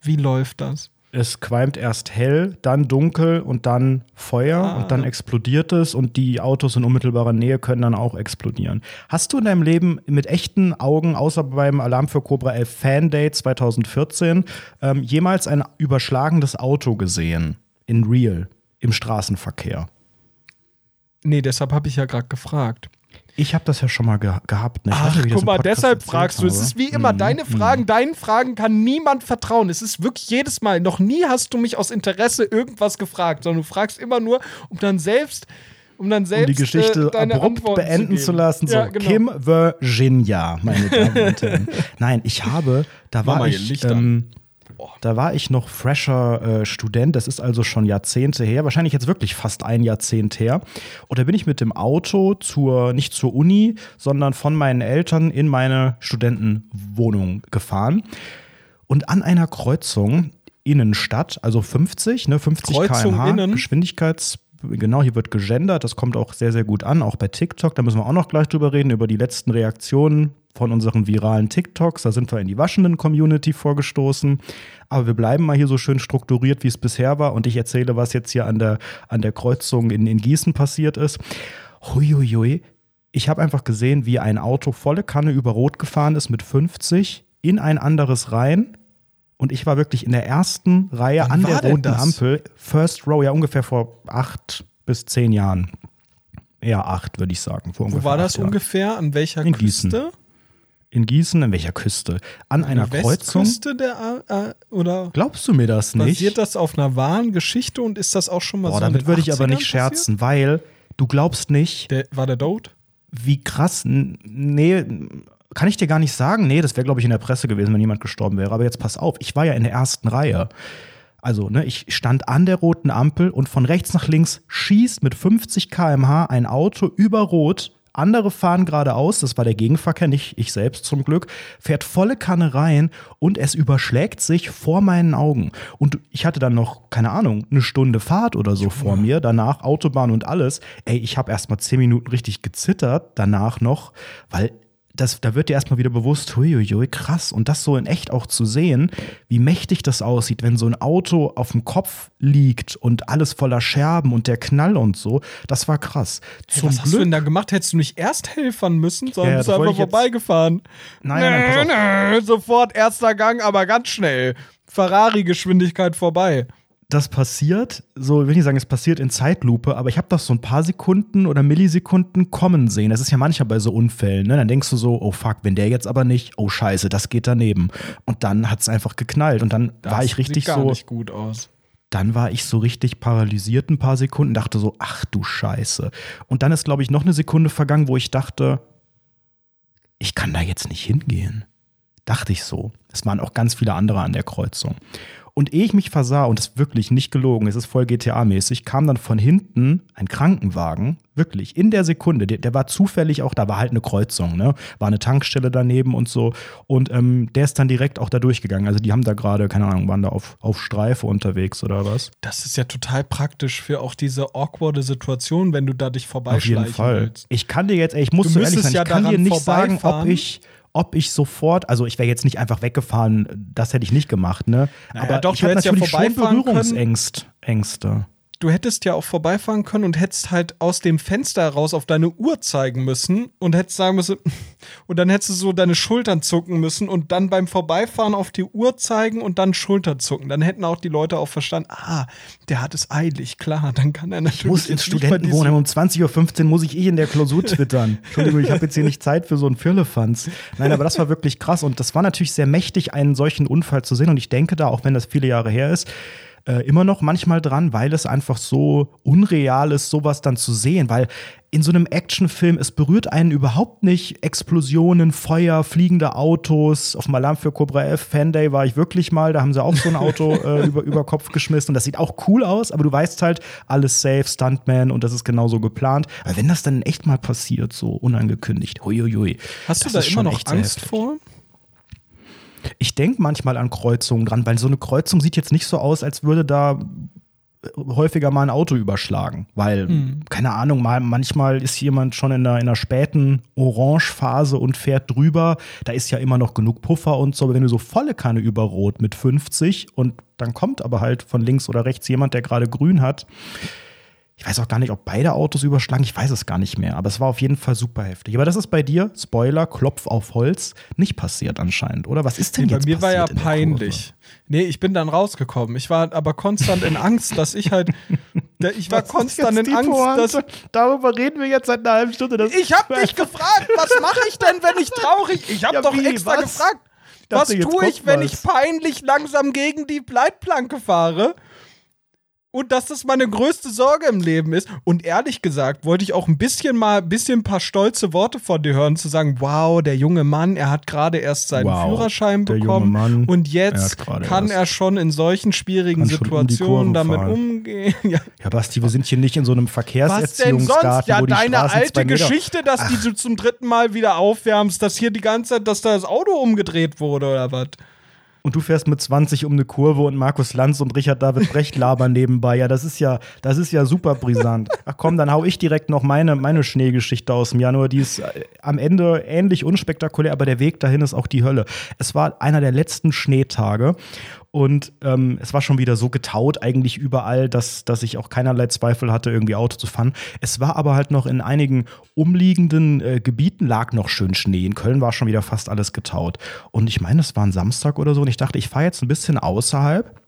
Wie läuft das? Es qualmt erst hell, dann dunkel und dann Feuer Ah. und dann explodiert es und die Autos in unmittelbarer Nähe können dann auch explodieren. Hast du in deinem Leben mit echten Augen, außer beim Alarm für Cobra 11 Fan Day 2014, ähm, jemals ein überschlagendes Auto gesehen? In real, im Straßenverkehr? Nee, deshalb habe ich ja gerade gefragt. Ich habe das ja schon mal ge gehabt. Ne? Ach, nicht, guck mal, deshalb fragst du. Es ist wie immer, Mhm. deine Fragen, deinen Fragen kann niemand vertrauen. Es ist wirklich jedes Mal. Noch nie hast du mich aus Interesse irgendwas gefragt, sondern du fragst immer nur, um dann selbst, um dann selbst um die Geschichte äh, abrupt Antworten beenden zu, zu, lassen. So, Ja, genau. Kim Virginia, meine Damen und Herren. [laughs] Nein, ich habe, da war mal hier ich, ähm, da war ich noch fresher äh, Student. Das ist also schon Jahrzehnte her, wahrscheinlich jetzt wirklich fast ein Jahrzehnt her. Und da bin ich mit dem Auto zur, nicht zur Uni, sondern von meinen Eltern in meine Studentenwohnung gefahren. Und an einer Kreuzung Innenstadt, also 50, ne, 50 Kreuzung km/h? Geschwindigkeits genau, hier wird gegendert, das kommt auch sehr, sehr gut an, auch bei TikTok. Da müssen wir auch noch gleich drüber reden, über die letzten Reaktionen von unseren viralen TikToks. Da sind wir in die waschenden Community vorgestoßen. Aber wir bleiben mal hier so schön strukturiert, wie es bisher war. Und ich erzähle, was jetzt hier an der, an der Kreuzung in, in Gießen passiert ist. Huiuiui. Ich habe einfach gesehen, wie ein Auto volle Kanne über Rot gefahren ist mit 50 in ein anderes rein. Und ich war wirklich in der ersten Reihe Wann an der roten das? Ampel. First Row, ja ungefähr vor acht bis zehn Jahren. Eher acht, würde ich sagen. Wo war das Jahren. ungefähr? An welcher In Küste? Gießen. In Gießen, an welcher Küste? An einer Kreuzung. Westküste der äh, oder Glaubst du mir das nicht? basiert das auf einer wahren Geschichte und ist das auch schon mal Boah, so damit würde ich aber 80ern nicht scherzen, weil du glaubst nicht? Der, war der Dote? wie krass. Nee, kann ich dir gar nicht sagen. Nee, das wäre, glaube ich, in der Presse gewesen, wenn jemand gestorben wäre. Aber jetzt pass auf, ich war ja in der ersten Reihe. Also, ne, ich stand an der roten Ampel und von rechts nach links schießt mit 50 km/h ein Auto über Rot. Andere fahren geradeaus, das war der Gegenverkehr, nicht ich selbst zum Glück, fährt volle Kanne rein und es überschlägt sich vor meinen Augen. Und ich hatte dann noch, keine Ahnung, eine Stunde Fahrt oder so vor mir, danach Autobahn und alles. Ey, ich habe erst mal zehn Minuten richtig gezittert, danach noch, weil das, da wird dir erstmal wieder bewusst, huiuiui, krass. Und das so in echt auch zu sehen, wie mächtig das aussieht, wenn so ein Auto auf dem Kopf liegt und alles voller Scherben und der Knall und so, das war krass. Hey, Zum was hast du Glück. denn da gemacht? Hättest du nicht erst helfern müssen, sondern Ja, bist einfach jetzt- vorbeigefahren? Nein, nein, nein, sofort erster Gang, aber ganz schnell. Ferrari-Geschwindigkeit vorbei. Das passiert, so will ich nicht sagen, es passiert in Zeitlupe, aber ich habe das so ein paar Sekunden oder Millisekunden kommen sehen. Das ist ja manchmal bei so Unfällen. Ne? Dann denkst du so, oh fuck, wenn der jetzt aber nicht, oh scheiße, das geht daneben. Und dann hat es einfach geknallt und dann Das war ich richtig sieht gar so. nicht gut aus. dann war ich so richtig paralysiert ein paar Sekunden, dachte so, ach du Scheiße. Und dann ist, glaube ich, noch eine Sekunde vergangen, wo ich dachte, ich kann da jetzt nicht hingehen. Dachte ich so. Es waren auch ganz viele andere an der Kreuzung. Und ehe ich mich versah, und das ist wirklich nicht gelogen, es ist voll GTA-mäßig, kam dann von hinten ein Krankenwagen, wirklich, in der Sekunde, der, der war zufällig auch, da war halt eine Kreuzung, ne? War eine Tankstelle daneben und so. Und ähm, der ist dann direkt auch da durchgegangen. Also die haben da gerade, keine Ahnung, waren da auf, auf Streife unterwegs oder was. Das ist ja total praktisch für auch diese awkwarde Situation, wenn du da dich Auf vorbeischleichen jeden Fall. willst. Ich kann dir jetzt, ey, ich muss Du so ehrlich sein, ich ja kann dir nicht sagen, ob ich, ob ich sofort, also ich wäre jetzt nicht einfach weggefahren, das hätte ich nicht gemacht, ne? Naja, Aber doch, ich hatte hättest ja natürlich schon. Berührungsängste. Ängste. Du hättest ja auch vorbeifahren können und hättest halt aus dem Fenster heraus auf deine Uhr zeigen müssen und hättest sagen müssen, [laughs] und dann hättest du so deine Schultern zucken müssen und dann beim Vorbeifahren auf die Uhr zeigen und dann Schultern zucken. Dann hätten auch die Leute auch verstanden, ah, der hat es eilig, klar, dann kann er natürlich. Ich muss ins Studentenwohnheim um 20.15 Uhr muss ich eh in der Klausur twittern. [laughs] Entschuldigung, ich habe jetzt hier nicht Zeit für so einen Firlefanz. Nein, aber das war wirklich krass und das war natürlich sehr mächtig, einen solchen Unfall zu sehen und ich denke da, auch wenn das viele Jahre her ist, äh, immer noch manchmal dran, weil es einfach so unreal ist, sowas dann zu sehen, weil in so einem Actionfilm, es berührt einen überhaupt nicht Explosionen, Feuer, fliegende Autos. Auf dem Alarm für Cobra F Fan Day war ich wirklich mal, da haben sie auch so ein Auto [laughs] äh, über, über Kopf geschmissen und das sieht auch cool aus, aber du weißt halt, alles safe, Stuntman und das ist genauso geplant. Aber wenn das dann echt mal passiert, so unangekündigt, huiuiui. Hast du da immer noch Angst vor? Ich denke manchmal an Kreuzungen dran, weil so eine Kreuzung sieht jetzt nicht so aus, als würde da äh, häufiger mal ein Auto überschlagen. Weil, keine Ahnung, mal, manchmal ist jemand schon in einer, in einer späten Orange-Phase und fährt drüber. Da ist ja immer noch genug Puffer und so. Aber wenn du so volle Kanne über Rot mit 50 und dann kommt aber halt von links oder rechts jemand, der gerade grün hat. Ich weiß auch gar nicht, ob beide Autos überschlagen. Ich weiß es gar nicht mehr. Aber es war auf jeden Fall super heftig. Aber das ist bei dir, Spoiler, Klopf auf Holz, nicht passiert anscheinend, oder? Was ist denn Nee, bei jetzt mir war ja passiert in der peinlich. Nee, ich bin dann rausgekommen. Ich war aber konstant in Angst, dass ich halt Ich war konstant in Angst, dass. Darüber reden wir jetzt seit einer halben Stunde. ich hab dich gefragt, was mache ich denn, wenn ich traurig. Ich hab ja, doch wie, extra was? gefragt. Was tue ich, wenn was. ich peinlich langsam gegen die Leitplanke fahre? Und dass das meine größte Sorge im Leben ist. Und ehrlich gesagt, wollte ich auch ein bisschen mal, ein bisschen ein paar stolze Worte von dir hören, zu sagen, wow, der junge Mann, er hat gerade erst seinen wow, Führerschein bekommen Mann, und jetzt er kann er schon in solchen schwierigen Situationen um damit fahren. umgehen. [laughs] ja. ja. Basti, wir sind hier nicht in so einem Verkehrserziehungsgarten, Ja, deine alte Geschichte, dass Ach. die du zum dritten Mal wieder aufwärmst, dass hier die ganze Zeit, dass da das Auto umgedreht wurde oder was? Und du fährst mit 20 um eine Kurve und Markus Lanz und Richard David Brecht labern nebenbei. Ja, das ist ja, das ist ja super brisant. Ach komm, dann hau ich direkt noch meine, meine Schneegeschichte aus dem Januar. Die ist äh, am Ende ähnlich unspektakulär, aber der Weg dahin ist auch die Hölle. Es war einer der letzten Schneetage und ähm, es war schon wieder so getaut eigentlich überall, dass, dass ich auch keinerlei Zweifel hatte, irgendwie Auto zu fahren. Es war aber halt noch in einigen umliegenden äh, Gebieten lag noch schön Schnee. In Köln war schon wieder fast alles getaut. Und ich meine, es war ein Samstag oder so und ich dachte, ich fahre jetzt ein bisschen außerhalb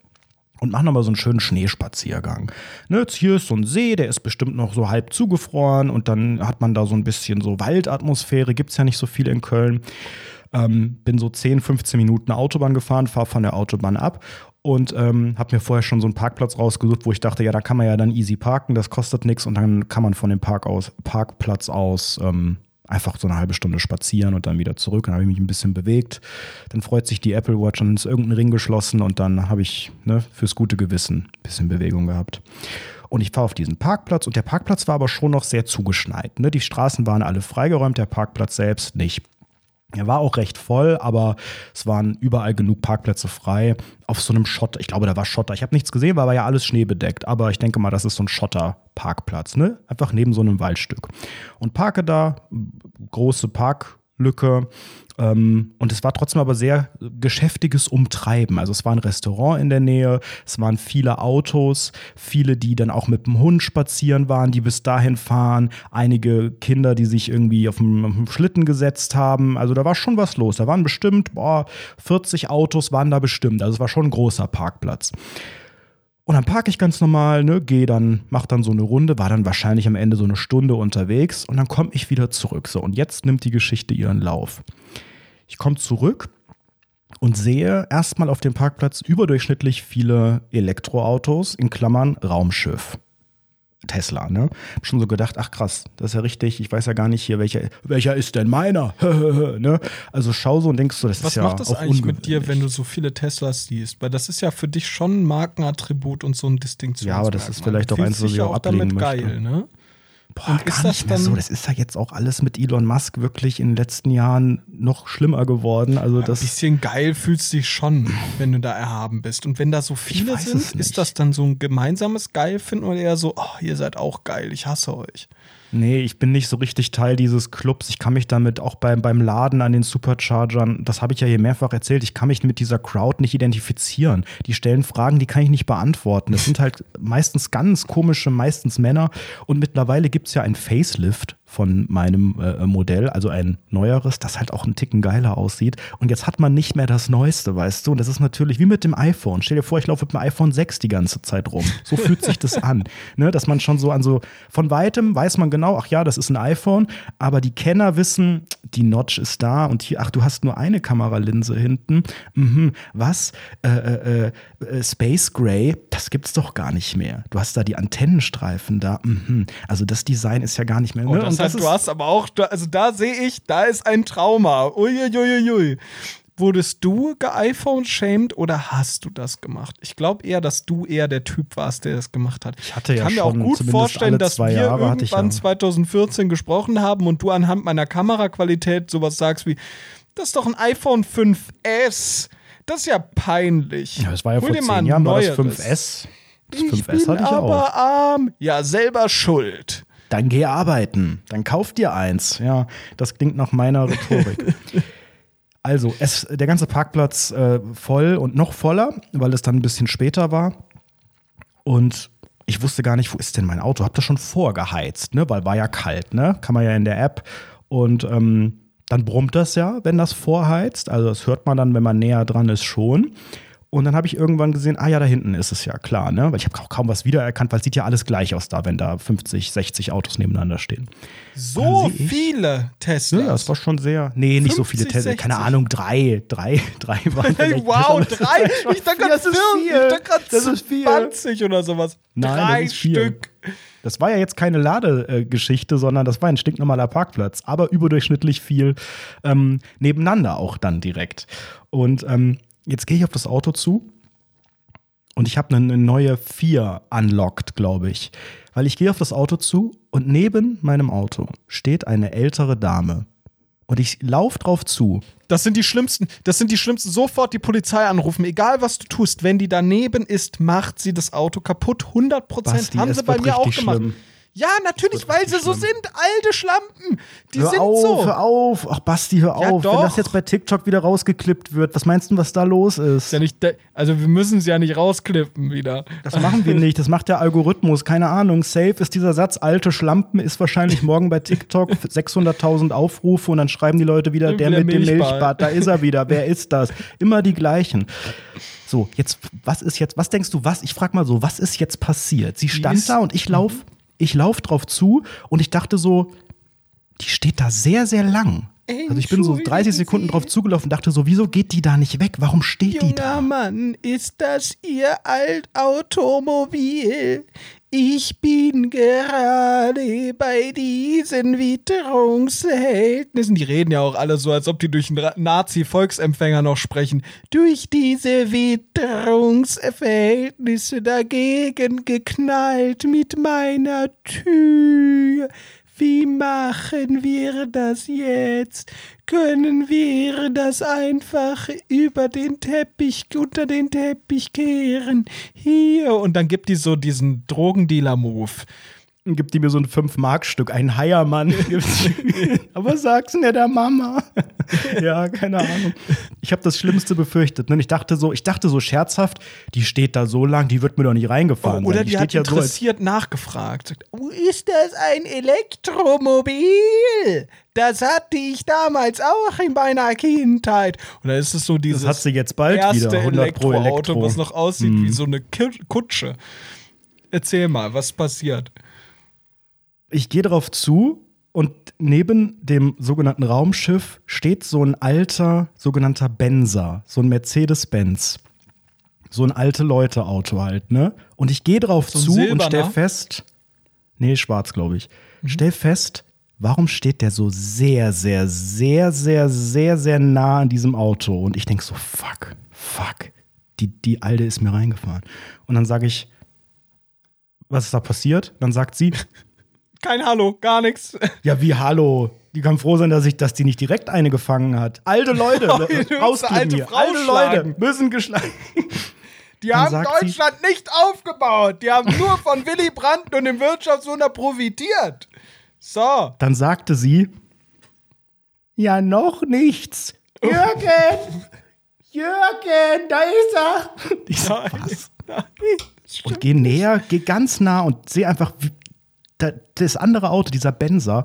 und machen aber so einen schönen Schneespaziergang. Ne, jetzt hier ist so ein See, der ist bestimmt noch so halb zugefroren und dann hat man da so ein bisschen so Waldatmosphäre, gibt es ja nicht so viel in Köln. Ähm, bin so 10, 15 Minuten Autobahn gefahren, fahre von der Autobahn ab und ähm, habe mir vorher schon so einen Parkplatz rausgesucht, wo ich dachte, ja, da kann man ja dann easy parken, das kostet nichts und dann kann man von dem Park aus, Parkplatz aus ähm, einfach so eine halbe Stunde spazieren und dann wieder zurück. Dann habe ich mich ein bisschen bewegt. Dann freut sich die Apple Watch und ist irgendein Ring geschlossen und dann habe ich ne, fürs gute Gewissen ein bisschen Bewegung gehabt. Und ich fahre auf diesen Parkplatz und der Parkplatz war aber schon noch sehr zugeschneit. Ne? Die Straßen waren alle freigeräumt, der Parkplatz selbst nicht. Er war auch recht voll, aber es waren überall genug Parkplätze frei. Auf so einem Schotter, ich glaube, da war Schotter. Ich habe nichts gesehen, weil war ja alles schneebedeckt. Aber ich denke mal, das ist so ein Schotter-Parkplatz, ne? Einfach neben so einem Waldstück. Und parke da, große Parklücke, ähm, und es war trotzdem aber sehr geschäftiges Umtreiben. Also es war ein Restaurant in der Nähe, es waren viele Autos, viele, die dann auch mit dem Hund spazieren waren, die bis dahin fahren, einige Kinder, die sich irgendwie auf dem Schlitten gesetzt haben. Also da war schon was los. Da waren bestimmt, boah, 40 Autos waren da bestimmt. Also es war schon ein großer Parkplatz. Und dann parke ich ganz normal, ne, gehe dann, mach dann so eine Runde, war dann wahrscheinlich am Ende so eine Stunde unterwegs und dann komme ich wieder zurück. So, und jetzt nimmt die Geschichte ihren Lauf. Ich komme zurück und sehe erstmal auf dem Parkplatz überdurchschnittlich viele Elektroautos, in Klammern Raumschiff. Tesla, ne? Hab schon so gedacht, ach krass, das ist ja richtig, ich weiß ja gar nicht hier, welcher, welcher ist denn meiner? [laughs] ne? Also schau so und denkst so, das Was ist ja Was macht das eigentlich mit dir, wenn du so viele Teslas siehst? Weil das ist ja für dich schon ein Markenattribut und so ein Distinktionsmerkmal. Ja, aber das ist vielleicht auch eins, was ich auch ablegen möchte. geil, ne? Boah, und gar nicht mehr so. Das ist ja jetzt auch alles mit Elon Musk wirklich in den letzten Jahren noch schlimmer geworden. Also das ein bisschen geil fühlst du dich schon, wenn du da erhaben bist. Und wenn da so viele sind, ist das dann so ein gemeinsames Geil finden oder eher so, oh, ihr seid auch geil, ich hasse euch. Nee, ich bin nicht so richtig Teil dieses Clubs. Ich kann mich damit auch beim, beim Laden an den Superchargern, das habe ich ja hier mehrfach erzählt, ich kann mich mit dieser Crowd nicht identifizieren. Die stellen Fragen, die kann ich nicht beantworten. Das sind halt meistens ganz komische, meistens Männer. Und mittlerweile gibt es ja ein Facelift von meinem äh, Modell, also ein neueres, das halt auch einen Ticken geiler aussieht. Und jetzt hat man nicht mehr das Neueste, weißt du? Und das ist natürlich wie mit dem iPhone. Stell dir vor, ich laufe mit dem iPhone 6 die ganze Zeit rum. So [laughs] fühlt sich das an. Ne? Dass man schon so an so, von weitem weiß man genau, ach ja, das ist ein iPhone, aber die Kenner wissen, die Notch ist da und hier, ach, du hast nur eine Kameralinse hinten. Mhm, was? Äh, äh, äh, Space Gray, das gibt's doch gar nicht mehr. Du hast da die Antennenstreifen da. Mhm. Also das Design ist ja gar nicht mehr. Ne? Oh, das du hast aber auch, also da sehe ich, da ist ein Trauma. Uiuiuiui. Wurdest du geiPhone-shamed oder hast du das gemacht? Ich glaube eher, dass du eher der Typ warst, der das gemacht hat. Ich hatte ja ich kann mir auch gut vorstellen, dass wir Jahre irgendwann ja. 2014 gesprochen haben und du anhand meiner Kameraqualität sowas sagst wie, das ist doch ein iPhone 5S. Das ist ja peinlich. Ja, das war ja Hol vor zehn Jahren, war das 5S. Das 5S ich bin hatte ich aber auch. arm. Ja, selber schuld. Dann geh arbeiten. Dann kauf dir eins. Ja, das klingt nach meiner Rhetorik. [laughs] also, es, der ganze Parkplatz äh, voll und noch voller, weil es dann ein bisschen später war. Und ich wusste gar nicht, wo ist denn mein Auto? Hab das schon vorgeheizt, ne? Weil war ja kalt, ne? Kann man ja in der App. Und ähm, dann brummt das ja, wenn das vorheizt. Also das hört man dann, wenn man näher dran ist, schon. Und dann habe ich irgendwann gesehen, ah ja, da hinten ist es ja klar, ne? Weil ich habe kaum was wiedererkannt, weil es sieht ja alles gleich aus da, wenn da 50, 60 Autos nebeneinander stehen. So viele Tesla. Ja, das war schon sehr. Nee, nicht 50, so viele Tesla. Keine Ahnung, drei. Drei, [laughs] drei waren vielleicht. wow, drei? Ich dachte gerade 40. Ich dachte gerade 20 oder sowas. Nein, drei Stück. Das war ja jetzt keine Ladegeschichte, sondern das war ein stinknormaler Parkplatz, aber überdurchschnittlich viel ähm, nebeneinander auch dann direkt. Und ähm, jetzt gehe ich auf das Auto zu und ich habe eine neue 4 unlocked, glaube ich. Weil ich gehe auf das Auto zu und neben meinem Auto steht eine ältere Dame. Und ich laufe drauf zu. Das sind die schlimmsten, das sind die schlimmsten. Sofort die Polizei anrufen, egal was du tust. Wenn die daneben ist, macht sie das Auto kaputt. 100 Prozent haben sie bei mir auch gemacht. Schlimm. Ja, natürlich, weil sie so sind. Alte Schlampen. Die hör sind auf, so. Hör auf. Ach, Basti, hör ja, auf. Doch. Wenn das jetzt bei TikTok wieder rausgeklippt wird, was meinst du, was da los ist? Ja nicht also, wir müssen es ja nicht rausklippen wieder. Das machen wir nicht. Das macht der Algorithmus. Keine Ahnung. Safe ist dieser Satz, alte Schlampen, ist wahrscheinlich morgen bei TikTok [laughs] 600.000 Aufrufe und dann schreiben die Leute wieder, der, der mit dem Milchbad. Da ist er wieder. Wer ist das? Immer die gleichen. So, jetzt, was ist jetzt, was denkst du, was, ich frag mal so, was ist jetzt passiert? Sie stand da und ich laufe ich laufe drauf zu und ich dachte so, die steht da sehr, sehr lang. Also ich bin so 30 Sekunden drauf zugelaufen und dachte so, wieso geht die da nicht weg? Warum steht Junger die da? Mann, ist das Ihr Altautomobil? Ich bin gerade bei diesen Witterungsverhältnissen. Die reden ja auch alle so, als ob die durch einen Nazi-Volksempfänger noch sprechen. Durch diese Witterungsverhältnisse dagegen geknallt mit meiner Tür. Wie machen wir das jetzt? Können wir das einfach über den Teppich, unter den Teppich kehren? Hier. Und dann gibt die so diesen Drogendealer-Move gibt die mir so ein 5-Mark-Stück, ein Heiermann. [laughs] [laughs] Aber sag's mir der Mama. [laughs] ja, keine Ahnung. Ich habe das Schlimmste befürchtet. Ne? Ich dachte so, ich dachte so scherzhaft, die steht da so lang, die wird mir doch nicht reingefahren. Oh, oder die, die hat ja interessiert so nachgefragt. Ist das ein Elektromobil? Das hatte ich damals auch in meiner Kindheit. Und dann ist es so dieses das hat sie jetzt bald erste wieder, 100 Elektroauto, Pro Elektro. was noch aussieht hm. wie so eine Kutsche. Erzähl mal, was passiert? Ich gehe darauf zu und neben dem sogenannten Raumschiff steht so ein alter sogenannter Benzer, so ein Mercedes-Benz. So ein alte Leute-Auto halt, ne? Und ich gehe drauf so zu und stell fest, nee, schwarz, glaube ich. Mhm. Stell fest, warum steht der so sehr, sehr, sehr, sehr, sehr, sehr nah an diesem Auto? Und ich denke so, fuck, fuck, die, die Alte ist mir reingefahren. Und dann sage ich, was ist da passiert? Dann sagt sie, kein Hallo, gar nichts. [laughs] Ja, wie Hallo? Die kann froh sein, dass ich, dass die nicht direkt eine gefangen hat. Alte Leute, [laughs] oh, raus alte, Frau alte Leute müssen geschlagen. [laughs] Die Dann haben Deutschland sie, nicht aufgebaut. Die haben nur von Willy Brandt und dem Wirtschaftswunder profitiert. So. Dann sagte sie: Ja, noch nichts. Jürgen! Jürgen, da ist er! Ich sag, was? Nein, und geh näher, geh ganz nah und seh einfach, wie, das andere Auto, dieser Benzer,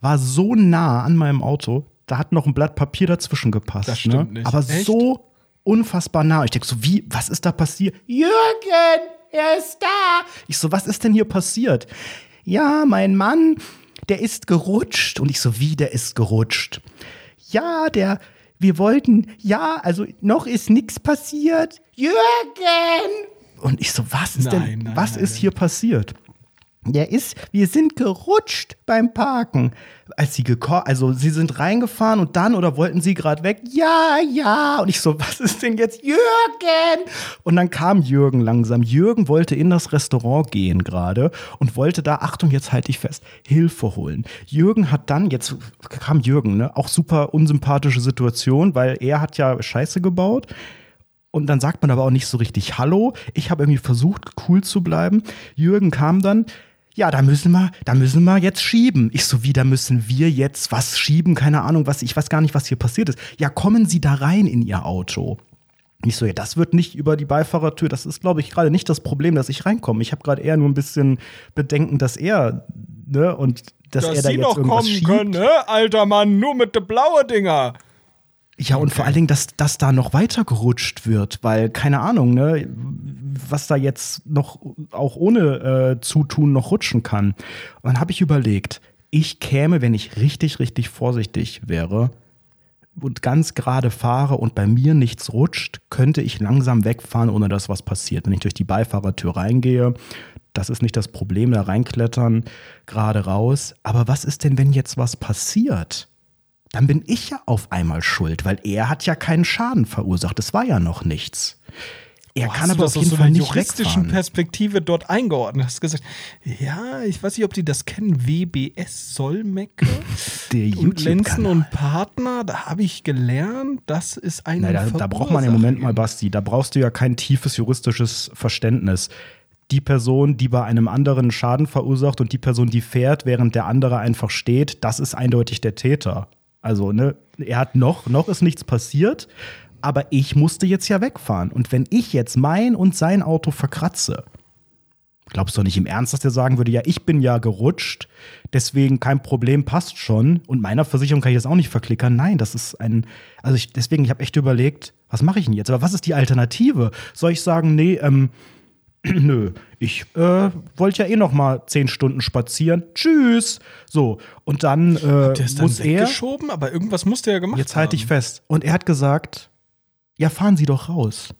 war so nah an meinem Auto, da hat noch ein Blatt Papier dazwischen gepasst. Das ne? stimmt ne? nicht. Aber Echt? so unfassbar nah. Ich denke so, wie, was ist da passiert? Jürgen, er ist da. Ich so, was ist denn hier passiert? Ja, mein Mann, der ist gerutscht. Und ich so, wie, der ist gerutscht? Ja, der, wir wollten, ja, also noch ist nichts passiert. Jürgen! Und ich so, was ist nein, denn, nein, was nein, ist hier passiert? Der ist, wir sind gerutscht beim Parken. Als sie gekocht, also sie sind reingefahren und dann oder wollten sie gerade weg? Ja, ja. Und ich so, [laughs] was ist denn jetzt Jürgen? Und dann kam Jürgen langsam. Jürgen wollte in das Restaurant gehen gerade und wollte da, Achtung, jetzt halte ich fest, Hilfe holen. Jürgen hat dann, jetzt kam Jürgen, ne, auch super unsympathische Situation, weil er hat ja Scheiße gebaut. Und dann sagt man aber auch nicht so richtig Hallo. Ich habe irgendwie versucht, cool zu bleiben. Jürgen kam dann, ja, da müssen wir, da müssen wir jetzt schieben. Ich so, wie, da müssen wir jetzt was schieben? Keine Ahnung, was, ich weiß gar nicht, was hier passiert ist. Ja, kommen Sie da rein in Ihr Auto. Ich so, ja, das wird nicht über die Beifahrertür. Das ist, glaube ich, gerade nicht das Problem, dass ich reinkomme. Ich habe gerade eher nur ein bisschen Bedenken, dass er, ne, und dass, dass er da Sie jetzt noch irgendwas kommen schiebt. können, ne, alter Mann, nur mit de blaue Dinger. Ja, und vor allen Dingen, dass, dass da noch weiter gerutscht wird, weil, keine Ahnung, ne, was da jetzt noch auch ohne äh, Zutun noch rutschen kann. Und dann habe ich überlegt, ich käme, wenn ich richtig, richtig vorsichtig wäre und ganz gerade fahre und bei mir nichts rutscht, könnte ich langsam wegfahren, ohne dass was passiert. Wenn ich durch die Beifahrertür reingehe, das ist nicht das Problem, da reinklettern, gerade raus. Aber was ist denn, wenn jetzt was passiert? Dann bin ich ja auf einmal schuld, weil er hat ja keinen Schaden verursacht. Es war ja noch nichts. Er Boah, kann aber jeden aus Fall so einer nicht juristischen wegfahren. Perspektive dort eingeordnet. Hast gesagt, ja, ich weiß nicht, ob die das kennen. WBS Solmecke [laughs] Der und Lenzen und Partner. Da habe ich gelernt, das ist ein da, da braucht man im Moment mal, Basti, da brauchst du ja kein tiefes juristisches Verständnis. Die Person, die bei einem anderen Schaden verursacht und die Person, die fährt, während der andere einfach steht, das ist eindeutig der Täter. Also, ne, er hat noch, noch ist nichts passiert, aber ich musste jetzt ja wegfahren. Und wenn ich jetzt mein und sein Auto verkratze, glaubst du nicht im Ernst, dass der sagen würde, ja, ich bin ja gerutscht, deswegen kein Problem, passt schon. Und meiner Versicherung kann ich das auch nicht verklickern. Nein, das ist ein, also ich, deswegen, ich habe echt überlegt, was mache ich denn jetzt? Aber was ist die Alternative? Soll ich sagen, nee, ähm, [clears throat] nö, ich äh, wollte ja eh noch mal zehn Stunden spazieren. Tschüss. So, und dann äh, Der ist dann muss er, weggeschoben, aber irgendwas musste er gemacht jetzt halte ich fest, und er hat gesagt, ja, fahren Sie doch raus.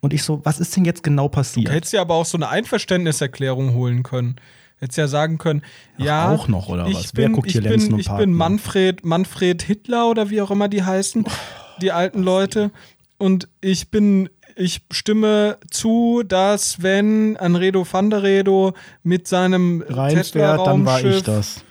Und ich so, was ist denn jetzt genau passiert? Du hättest ja aber auch so eine Einverständniserklärung holen können. Hättest ja sagen können, ja. auch noch, oder was? Wer Bin, guckt hier ich Lenzen bin, und ich Partner? bin Manfred, Manfred Hitler oder wie auch immer die heißen, die alten Leute. Und ich bin, ich stimme zu, dass wenn Anredo van der Redo mit seinem reinfährt, dann war ich das.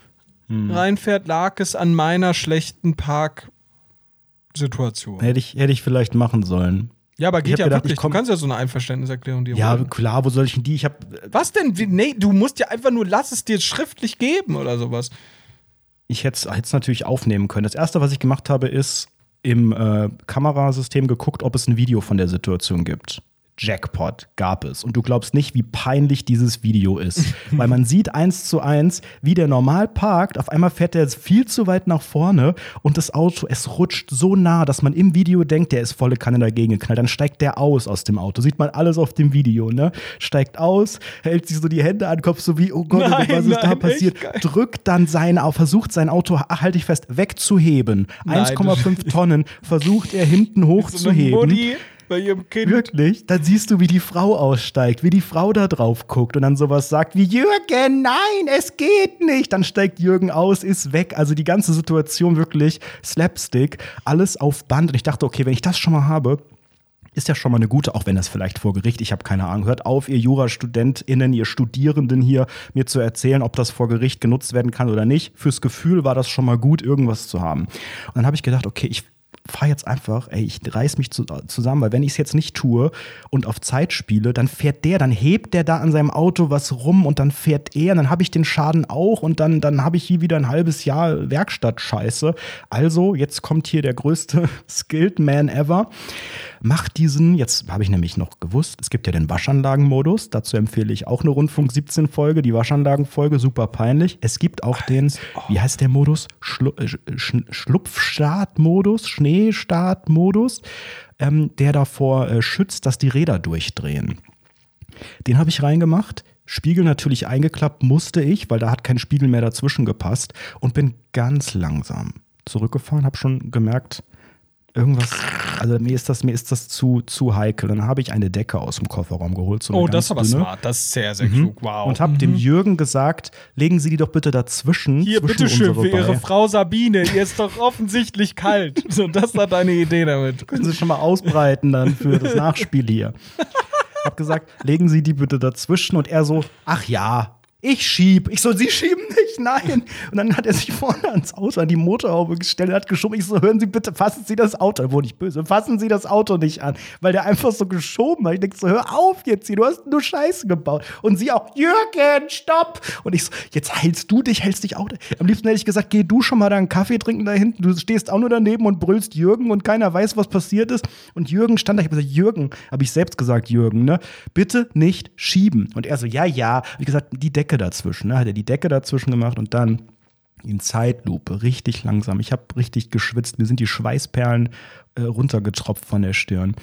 reinfährt, lag es an meiner schlechten Parksituation. Hätte ich, hätte ich vielleicht machen sollen. Ja, aber geht hab ja gedacht, wirklich. du kannst ja so eine Einverständniserklärung dir Ja, holen. klar, wo soll ich denn die? Ich habe Was denn? Nee, du musst ja einfach nur, lass es dir schriftlich geben oder sowas. ich hätte es natürlich aufnehmen können. Das erste, was ich gemacht habe, ist im äh, Kamerasystem geguckt, ob es ein Video von der Situation gibt. Jackpot gab es. Und du glaubst nicht, wie peinlich dieses Video ist. [laughs] Weil man sieht eins zu eins, wie der normal parkt. Auf einmal fährt der viel zu weit nach vorne und das Auto, es rutscht so nah, dass man im Video denkt, der ist volle Kanne dagegen geknallt. Dann steigt der aus aus dem Auto. Sieht man alles auf dem Video, ne? Steigt aus, hält sich so die Hände an den Kopf, so wie, oh Gott, Nein, was ist da nein, passiert? echt geil. Drückt dann sein, versucht sein Auto, ach, halte ich fest, wegzuheben. Nein, 1,5 Tonnen versucht er hinten [laughs] So hochzuheben. Mutti bei ihrem Kind. Wirklich? Dann siehst du, wie die Frau aussteigt, wie die Frau da drauf guckt und dann sowas sagt wie Jürgen, nein, es geht nicht. Dann steigt Jürgen aus, ist weg. Also die ganze Situation wirklich Slapstick, alles auf Band. Und ich dachte, okay, wenn ich das schon mal habe, ist ja schon mal eine gute, auch wenn das vielleicht vor Gericht, ich habe keine Ahnung. Hört auf, ihr JurastudentInnen, ihr Studierenden hier, mir zu erzählen, ob das vor Gericht genutzt werden kann oder nicht. Fürs Gefühl war das schon mal gut, irgendwas zu haben. Und dann habe ich gedacht, okay, ich fahr jetzt einfach, ey, ich reiß mich zu, zusammen, weil wenn ich es jetzt nicht tue und auf Zeit spiele, dann fährt der, dann hebt der da an seinem Auto was rum und dann fährt er, und dann habe ich den Schaden auch und dann, dann habe ich hier wieder ein halbes Jahr Werkstattscheiße. Also, jetzt kommt hier der größte [laughs] Skilled Man ever. Macht diesen, jetzt habe ich nämlich noch gewusst, es gibt ja den Waschanlagenmodus, dazu empfehle ich auch eine Rundfunk 17 Folge, die Waschanlagenfolge, super peinlich. Es gibt auch den, wie heißt der Modus? Schlu äh, Sch Schlupfstartmodus, Schneestartmodus, ähm, der davor äh, schützt, dass die Räder durchdrehen. Den habe ich reingemacht. Spiegel natürlich eingeklappt musste ich, weil da hat kein Spiegel mehr dazwischen gepasst und bin ganz langsam zurückgefahren, habe schon gemerkt, irgendwas, also mir ist das, mir ist das zu, zu heikel. Dann habe ich eine Decke aus dem Kofferraum geholt. So Oh, das ist aber dünne, smart. Das ist sehr, sehr klug. Wow. Und habe dem Jürgen gesagt, legen Sie die doch bitte dazwischen. Hier, zwischen bitteschön, für Ihre. Frau Sabine. Ihr ist doch offensichtlich kalt. [laughs] So, das war deine Idee damit. können Sie schon mal ausbreiten dann für das [laughs] Nachspiel hier. Hab gesagt, legen Sie die bitte dazwischen und er so, ach ja, ich schieb. Ich so, Sie schieben nicht, nein. Und dann hat er sich vorne ans Auto, an die Motorhaube gestellt und hat geschoben. Ich so, hören Sie bitte, fassen Sie das Auto, er wurde nicht böse, fassen Sie das Auto nicht an. Weil der einfach so geschoben hat. Ich denke so, hör auf jetzt hier, du hast nur Scheiße gebaut. Und sie auch, Jürgen, stopp. Und ich so, jetzt heilst du dich, hältst dich auch. Am liebsten hätte ich gesagt, geh du schon mal da einen Kaffee trinken da hinten. Du stehst auch nur daneben und brüllst Jürgen und keiner weiß, was passiert ist. Und Jürgen stand da, ich habe gesagt, Jürgen, habe ich selbst gesagt, Jürgen, ne? Bitte nicht schieben. Und er so, ja, ja. Hab ich gesagt, die Decke dazwischen, ne? Hat er die Decke dazwischen gemacht und dann in Zeitlupe, richtig langsam. Ich habe richtig geschwitzt, mir sind die Schweißperlen äh, runtergetropft von der Stirn.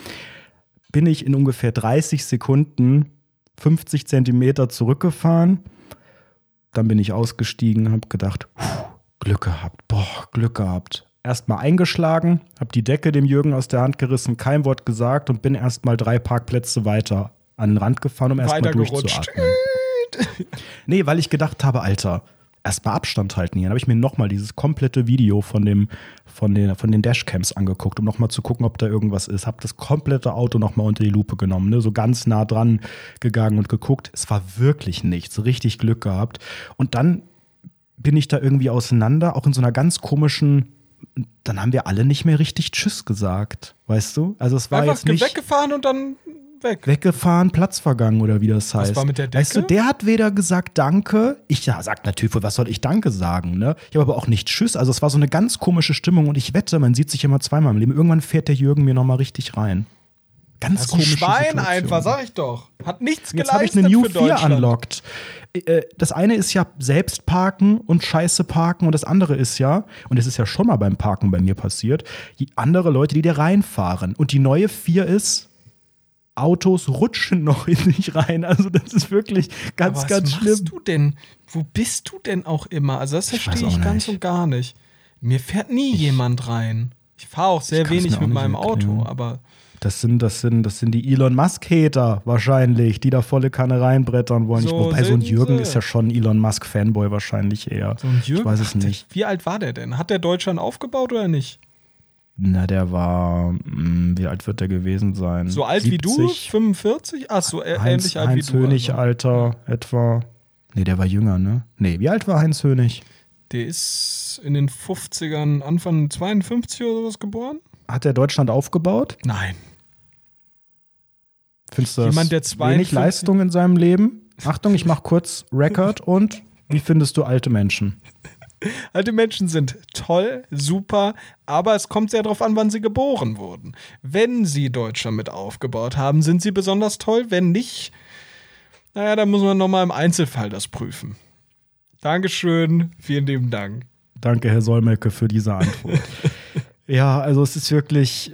Bin ich in ungefähr 30 Sekunden 50 Zentimeter zurückgefahren. Dann bin ich ausgestiegen, habe gedacht, Glück gehabt, boah, Glück gehabt. Erstmal eingeschlagen, habe die Decke dem Jürgen aus der Hand gerissen, kein Wort gesagt und bin erstmal drei Parkplätze weiter an den Rand gefahren, um erstmal durchzuatmen. [laughs] nee, weil ich gedacht habe, Alter, erstmal Abstand halten hier. Dann habe ich mir nochmal dieses komplette Video von, dem, von, den, von den Dashcams angeguckt, um nochmal zu gucken, ob da irgendwas ist. Habe das komplette Auto nochmal unter die Lupe genommen, ne? so ganz nah dran gegangen und geguckt. Es war wirklich nichts, richtig Glück gehabt. Und dann bin ich da irgendwie auseinander, auch in so einer ganz komischen dann haben wir alle nicht mehr richtig Tschüss gesagt, weißt du? Also es war Einfach jetzt nicht weggefahren und dann weg. Weggefahren, Platz vergangen oder wie das heißt. Was war mit der Decke? Weißt du, der hat weder gesagt Danke, ich ja, sagt natürlich, was soll ich Danke sagen, ne? Ich habe aber auch nicht Tschüss, also es war so eine ganz komische Stimmung und ich wette, man sieht sich immer zweimal im Leben. Irgendwann fährt der Jürgen mir nochmal richtig rein. Ganz das komische Schwein Situation. einfach, sag ich doch. Hat nichts Jetzt habe geleistet ich eine New für 4 Deutschland. unlocked. Äh, Das eine ist ja selbst parken und scheiße parken und das andere ist ja, und es ist ja schon mal beim Parken bei mir passiert, die andere Leute, die da reinfahren. Und die neue 4 ist, Autos rutschen [laughs] noch in dich rein. Also das ist wirklich ganz, Aber was ganz machst schlimm. du denn? Wo bist du denn auch immer? Also das Ich verstehe auch ich ganz und gar nicht. Mir fährt nie jemand rein. Ich fahre auch sehr Ich wenig auch mit meinem Auto, erklären. aber Das sind, das sind, das sind die Elon Musk-Hater wahrscheinlich, die da volle Kanne reinbrettern wollen. So ich, wobei so ein Jürgen sie. ist ja schon ein Elon Musk-Fanboy wahrscheinlich eher. so ein Jürgen. ich weiß es nicht. Wie alt war der denn? Hat der Deutschland aufgebaut oder nicht? Na, der war, mh, wie alt wird der gewesen sein? So alt wie du? 70? 45? Ach so, Heinz, ähnlich alt Heinz wie du. Hönig also. Alter etwa. Nee, der war jünger, ne? Nee, wie alt war Heinz Hönig? Der ist in den 50ern, Anfang 52 oder sowas geboren? Hat der Deutschland aufgebaut? Nein. Findest du das Jemand, der wenig 52 Leistung in seinem Leben? Achtung, ich mach kurz Record und wie findest du alte Menschen? [laughs] Alte Menschen sind toll, super, aber es kommt sehr darauf an, wann sie geboren wurden. Wenn sie Deutschland mit aufgebaut haben, sind sie besonders toll. Wenn nicht, naja, dann muss man nochmal im Einzelfall das prüfen. Dankeschön, vielen lieben Dank. Danke, Herr Solmecke, für diese Antwort. [laughs] ja, also es ist wirklich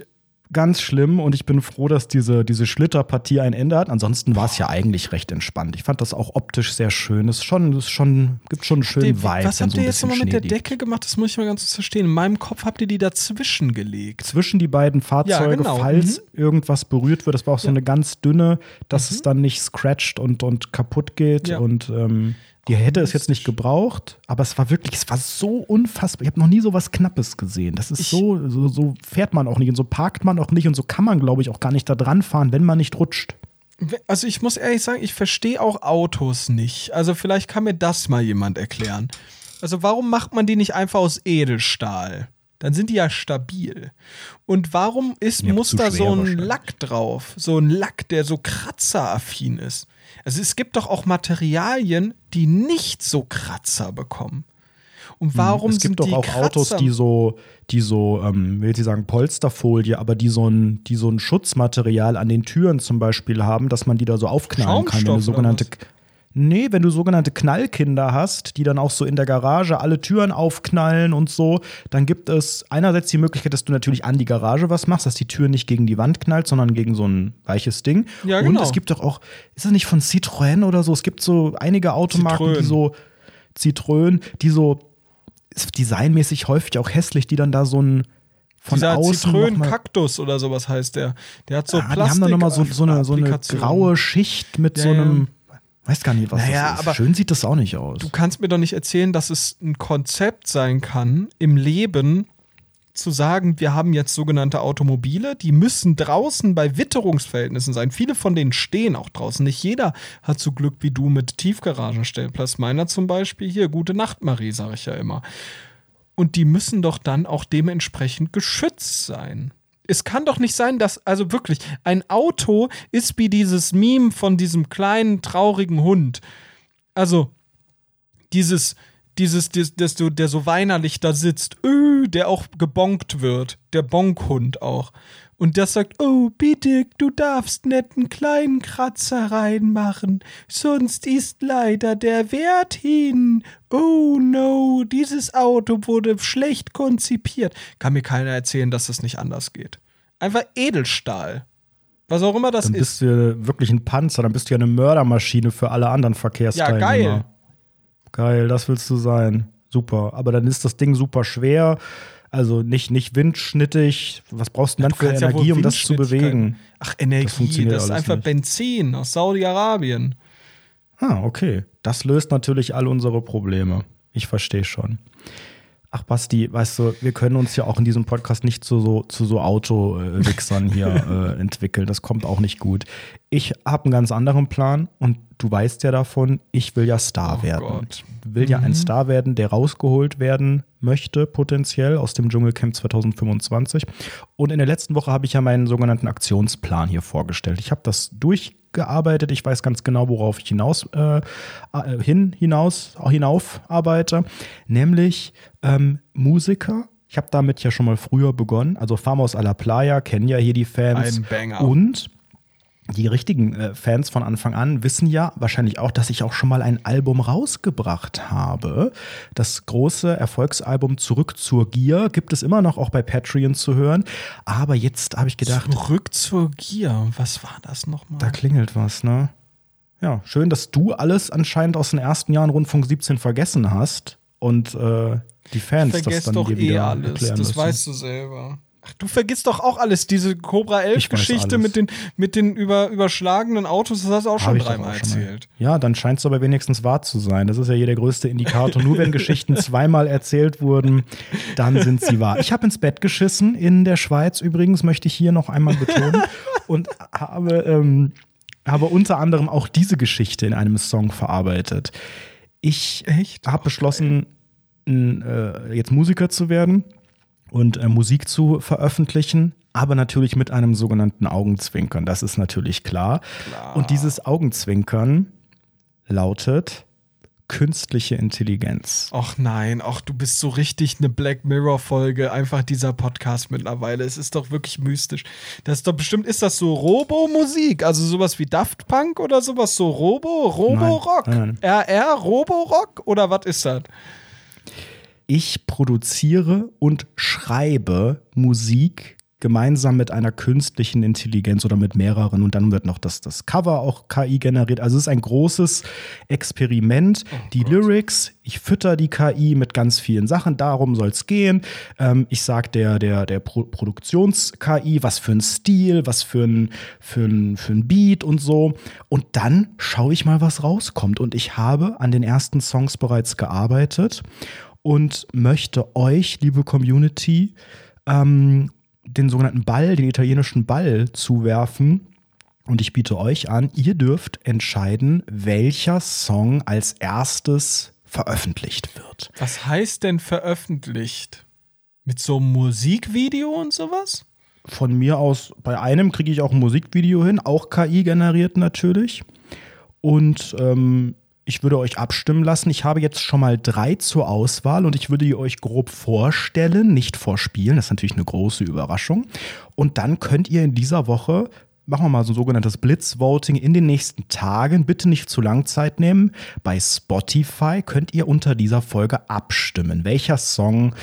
ganz schlimm und ich bin froh, dass diese, diese Schlitterpartie ein Ende hat. Ansonsten war es ja eigentlich recht entspannt. Ich fand das auch optisch sehr schön. Es ist schon, es ist schon, gibt schon einen schönen Die- Vibe. Was habt so ihr jetzt nochmal mit der. Decke gemacht? Das muss ich mal ganz kurz verstehen. In meinem Kopf habt ihr die dazwischen gelegt. zwischen die beiden Fahrzeuge, genau. falls Mhm. irgendwas berührt wird. Das war auch so eine ganz dünne, dass es dann nicht scratcht und, und kaputt geht. Ja. Und ähm, die hätte es jetzt nicht gebraucht, aber es war wirklich, es war so unfassbar. Ich habe noch nie so was Knappes gesehen. Das ist so, so, so fährt man auch nicht und so parkt man auch nicht und so kann man, glaube ich, auch gar nicht da dran fahren, wenn man nicht rutscht. Also ich muss ehrlich sagen, ich verstehe auch Autos nicht. Also vielleicht kann mir das mal jemand erklären. Also warum macht man die nicht einfach aus Edelstahl? Dann sind die ja stabil. Und warum ist, muss da so ein. Lack drauf? So ein Lack, der so kratzeraffin ist. Also es gibt doch auch Materialien, die nicht so Kratzer bekommen. Und warum Mhm. es gibt doch auch Autos, Kratzer- die so, die so, ähm, will ich sagen, Polsterfolie, aber die so ein, die so ein Schutzmaterial an den Türen zum Beispiel haben, dass man die da so aufknallen kann. Schaumstoff sogenannte, nee, wenn du sogenannte Knallkinder hast, die dann auch so in der Garage alle Türen aufknallen und so, dann gibt es einerseits die Möglichkeit, dass du natürlich an die Garage was machst, dass die Tür nicht gegen die Wand knallt, sondern gegen so ein weiches Ding. Ja, Und genau. es gibt doch auch, ist das nicht von Citroën oder so? Es gibt so einige Automarken, die Citroën. so Citroën, die so designmäßig häufig auch hässlich, die dann da so ein von Dieser außen noch mal- Zitrön-Kaktus oder sowas heißt der. Der hat so Ah, die Plastik. haben dann nochmal so, so, eine, so eine graue Schicht mit Ja, so einem, weiß gar nicht, was Naja, das ist. aber Schön sieht das auch nicht aus. Du kannst mir doch nicht erzählen, dass es ein Konzept sein kann, im Leben zu sagen, wir haben jetzt sogenannte Automobile, die müssen draußen bei Witterungsverhältnissen sein. Viele von denen stehen auch draußen. Nicht jeder hat so Glück wie du mit Tiefgaragenstellplatz. Meiner zum Beispiel hier, gute Nacht, Marie, sage ich ja immer. Und die müssen doch dann auch dementsprechend geschützt sein. Es kann doch nicht sein, dass, also wirklich, ein Auto ist wie dieses Meme von diesem kleinen, traurigen Hund. Also, dieses, Dieses, des, des, du- der so weinerlich da sitzt, öh, der auch gebonkt wird, der Bonkhund auch. Und das sagt, oh, bitte, du darfst nicht einen kleinen Kratzer reinmachen, sonst ist leider der Wert hin. Oh no, dieses Auto wurde schlecht konzipiert. Kann mir keiner erzählen, dass das nicht anders geht. Einfach Edelstahl. Was auch immer das Dann ist. bist du wirklich ein Panzer, dann bist du ja eine Mördermaschine für alle anderen Ja, Verkehrsteilnehmer. geil. Geil, das willst du sein. Super. Aber dann ist das Ding super schwer. Also nicht, nicht windschnittig. Was brauchst du denn dann für ja Energie, wohl um das zu bewegen? Ach, Energie, das, funktioniert ist alles einfach nicht. Benzin aus Saudi-Arabien. Ah, okay. Das löst natürlich all unsere Probleme. Ich verstehe schon. Ach, Basti, weißt du, wir können uns ja auch in diesem Podcast nicht zu so, zu so Auto-Wichsern hier [laughs] äh, entwickeln. Das kommt auch nicht gut. Ich habe einen ganz anderen Plan und du weißt ja davon, ich will ja Star Oh werden. Gott. Ich will ja ein Star werden, der rausgeholt werden möchte, potenziell aus dem Dschungelcamp 2025. Und in der letzten Woche habe ich ja meinen sogenannten Aktionsplan hier vorgestellt. Ich habe das durchgearbeitet. Ich weiß ganz genau, worauf ich hinaus äh, äh, hin hinaus hinauf arbeite, nämlich ähm, Musiker. Ich habe damit ja schon mal früher begonnen. Also Farmers a la Playa kennen ja hier die Fans. Ein Banger. Und die richtigen äh, Fans von Anfang an wissen ja wahrscheinlich auch, dass ich auch schon mal ein Album rausgebracht habe. Das große Erfolgsalbum Zurück zur Gier gibt es immer noch auch bei Patreon zu hören. Aber jetzt habe ich gedacht, Zurück zur Gier. Was war das nochmal? da klingelt was, ne? Ja, schön, dass du alles anscheinend aus den ersten Jahren Rundfunk 17 vergessen hast und äh, die Fans das dann doch dir eh wieder alles. erklären Das müssen. weißt du selber. Ach, du vergisst doch auch alles. Diese Cobra Ich 11 weiß Geschichte mit den, mit den über, überschlagenen Autos, das hast du auch schon dreimal erzählt. Ja, dann scheint es aber wenigstens wahr zu sein. Das ist ja hier der größte Indikator. Nur wenn [laughs] Geschichten zweimal erzählt wurden, dann sind sie wahr. Ich habe ins Bett geschissen, in der Schweiz übrigens, möchte ich hier noch einmal betonen. [laughs] Und habe, ähm, habe unter anderem auch diese Geschichte in einem Song verarbeitet. Ich habe beschlossen, n, äh, jetzt Musiker zu werden und äh, Musik zu veröffentlichen, aber natürlich mit einem sogenannten Augenzwinkern. Das ist natürlich klar. Und dieses Augenzwinkern lautet künstliche Intelligenz. Ach nein, ach, du bist so richtig eine Black Mirror-Folge, einfach dieser Podcast mittlerweile. Es ist doch wirklich mystisch. Das ist doch bestimmt, ist das so Robo-Musik? Also sowas wie Daft Punk oder sowas? So Robo? Robo-Rock? Nein, nein, RR? Robo-Rock? Oder was ist das? Ich produziere und schreibe Musik gemeinsam mit einer künstlichen Intelligenz oder mit mehreren und dann wird noch das, das Cover auch KI generiert. Also es ist ein großes Experiment. die Lyrics, ich fütter die KI mit ganz vielen Sachen, darum soll es gehen. Ähm, ich sag der, der, der Pro Produktions-KI, was für ein Stil, was für ein, für, ein, für ein Beat und so. Und dann schaue ich mal, was rauskommt. Und ich habe an den ersten Songs bereits gearbeitet und möchte euch, liebe Community, ähm, den sogenannten Ball, den italienischen Ball zuwerfen. Und ich biete euch an, ihr dürft entscheiden, welcher Song als erstes veröffentlicht wird. Was heißt denn veröffentlicht? Mit so einem Musikvideo und sowas? Von mir aus, bei einem kriege ich auch ein Musikvideo hin, auch KI generiert natürlich. Und ähm, ich würde euch abstimmen lassen. Ich habe jetzt schon mal drei zur Auswahl und ich würde die euch grob vorstellen, nicht vorspielen. Das ist natürlich eine große Überraschung. Und dann könnt ihr in dieser Woche, machen wir mal so ein sogenanntes Blitzvoting in den nächsten Tagen, bitte nicht zu lang Zeit nehmen. Bei Spotify könnt ihr unter dieser Folge abstimmen, welcher Song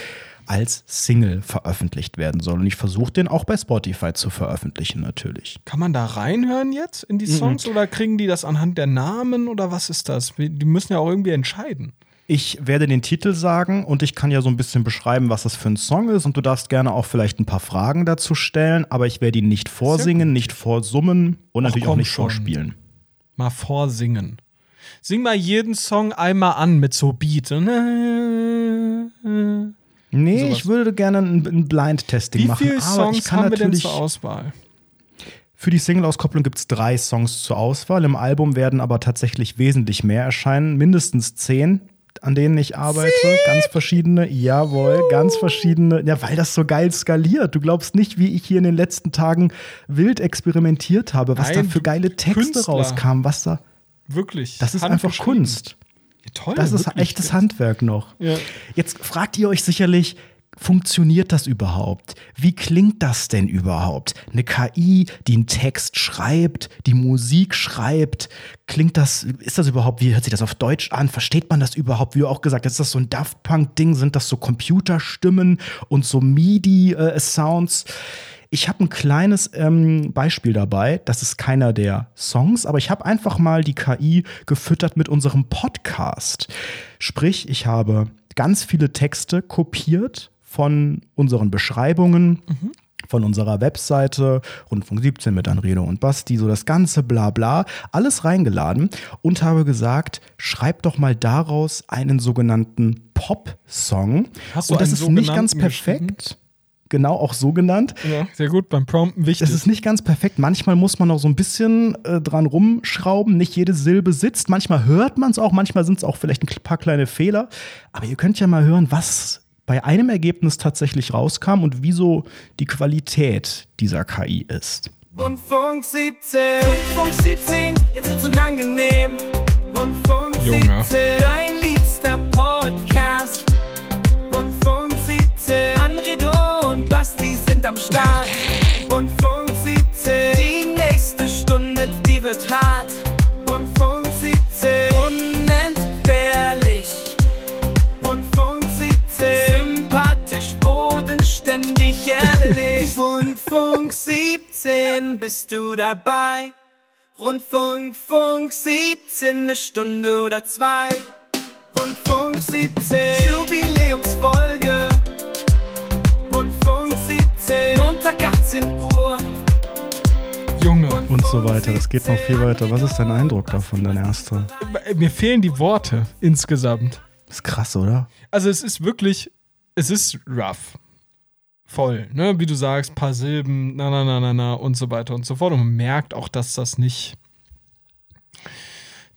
als Single veröffentlicht werden soll. Und ich versuche den auch bei Spotify zu veröffentlichen, natürlich. Kann man da reinhören jetzt in Mhm. die Songs oder kriegen die das anhand der Namen oder was ist das? Die müssen ja auch irgendwie entscheiden. Ich werde den Titel sagen und ich kann ja so ein bisschen beschreiben, was das für ein Song ist. Und du darfst gerne auch vielleicht ein paar Fragen dazu stellen, aber ich werde ihn nicht vorsingen, nicht vorsummen und Ach, natürlich auch nicht schon. vorspielen. Mal vorsingen. Sing mal jeden Song einmal an mit so Beat. Wie Nee, Sowas. ich würde gerne ein, ein Blind-Testing machen. viele aber ich Songs kann haben wir denn natürlich zur Auswahl? Für die Single-Auskopplung gibt es drei Songs zur Auswahl. Im Album werden aber tatsächlich wesentlich mehr erscheinen. Mindestens zehn, an denen ich arbeite. Ganz verschiedene. Jawohl, ganz verschiedene. Ja, weil das so geil skaliert. Du glaubst nicht, wie ich hier in den letzten Tagen wild experimentiert habe, was Nein, da für geile Texte Künstler. rauskam. Was da. Wirklich. Das ist einfach. Kunst. Toll. Das ist echtes Handwerk noch. Ja. Jetzt fragt ihr euch sicherlich, funktioniert das überhaupt? Wie klingt das denn überhaupt? Eine KI, die einen Text schreibt, die Musik schreibt, klingt das, ist das überhaupt, wie hört sich das auf Deutsch an? Versteht man das überhaupt? Wie du auch gesagt hast, ist das so ein Daft Punk-Ding? Sind das so Computerstimmen und so MIDI-Sounds? Ich habe ein kleines ähm, Beispiel dabei. Das ist keiner der Songs, aber ich habe einfach mal die KI gefüttert mit unserem Podcast. Sprich, ich habe ganz viele Texte kopiert von unseren Beschreibungen. Von unserer Webseite, Rundfunk 17 mit Anredo und Basti, so das ganze Blabla, alles reingeladen und habe gesagt, schreib doch mal daraus einen sogenannten Pop-Song. Hast du Und das ist nicht ganz perfekt. Genau, auch so genannt. Ja, sehr gut, beim Prompten wichtig. Es ist nicht ganz perfekt. Manchmal muss man noch so ein bisschen äh, dran rumschrauben. Nicht jede Silbe sitzt. Manchmal hört man es auch. Manchmal sind es auch vielleicht ein paar kleine Fehler. Aber ihr könnt ja mal hören, was bei einem Ergebnis tatsächlich rauskam und wieso die Qualität dieser KI ist. Rundfunk 17, Rundfunk 17, jetzt wird's unangenehm. Rundfunk Junge. 17, dein liebster Podcast. Rundfunk 17, Anredo und Basti sind am Start. Rundfunk 17, die nächste Stunde, die wird hart. Rundfunk 17, unentbehrlich. Rundfunk 17, sympathisch, bodenständig, ehrlich. [laughs] Rundfunk 17, bist du dabei? Rundfunk, Funk 17, eine Stunde oder zwei. Rundfunk 17, Jubiläumsfolge. Rundfunk 17, Montag 18 Uhr. Junge. Und so weiter. Das geht noch viel weiter. Was ist dein Eindruck davon, dein erster? Mir fehlen die Worte insgesamt. ist krass, oder? Also es ist wirklich, es ist rough. Voll, ne? Wie du sagst, paar Silben, na, na, na, na, na und so weiter und so fort. Und man merkt auch, dass das nicht,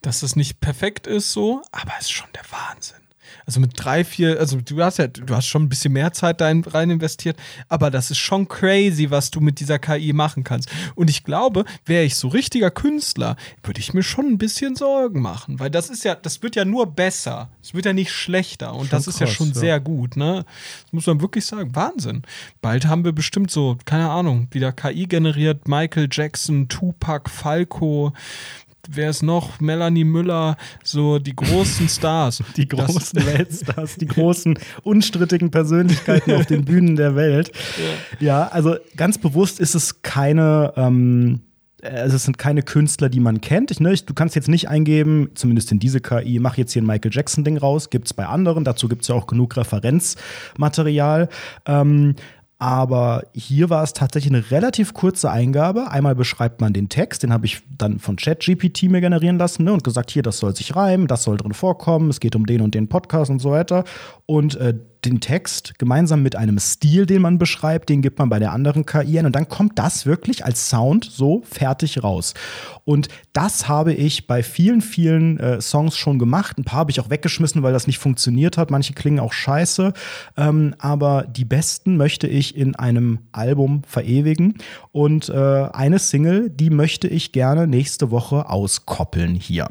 dass das nicht perfekt ist so, aber es ist schon der Wahnsinn. Also mit drei, vier, also du hast ja, du hast schon ein bisschen mehr Zeit da rein investiert, aber das ist schon crazy, was du mit dieser KI machen kannst. Und ich glaube, wäre ich so richtiger Künstler, würde ich mir schon ein bisschen Sorgen machen, weil das ist ja, das wird ja nur besser. Es wird ja nicht schlechter und Schon das ist ja krass, schon ja. sehr gut, ne? Das muss man wirklich sagen. Wahnsinn. Bald haben wir bestimmt so, keine Ahnung, wieder KI generiert, Michael Jackson, Tupac, Falco, wer ist noch? Melanie Müller, so die großen [laughs] Stars. Die Das- großen Weltstars, die großen unstrittigen Persönlichkeiten auf den Bühnen der Welt. Ja, also ganz bewusst ist es keine. Ähm also es sind keine Künstler, die man kennt. Ich, ne, ich, du kannst jetzt nicht eingeben, zumindest in diese KI, mach jetzt hier ein Michael Jackson-Ding raus. Gibt es bei anderen. Dazu gibt es ja auch genug Referenzmaterial. Ähm, aber hier war es tatsächlich eine relativ kurze Eingabe. Einmal beschreibt man den Text, den habe ich dann von ChatGPT mir generieren lassen ne, und gesagt, hier, das soll sich reimen, das soll drin vorkommen, es geht um den und den Podcast und so weiter. Und äh, den Text gemeinsam mit einem Stil, den man beschreibt, den gibt man bei der anderen KI ein und dann kommt das wirklich als Sound so fertig raus. Und das habe ich bei vielen, vielen äh, Songs schon gemacht. Ein paar habe ich auch weggeschmissen, weil das nicht funktioniert hat. Manche klingen auch scheiße. Ähm, aber die besten möchte ich in einem Album verewigen. Und äh, eine Single, die möchte ich gerne nächste Woche auskoppeln hier.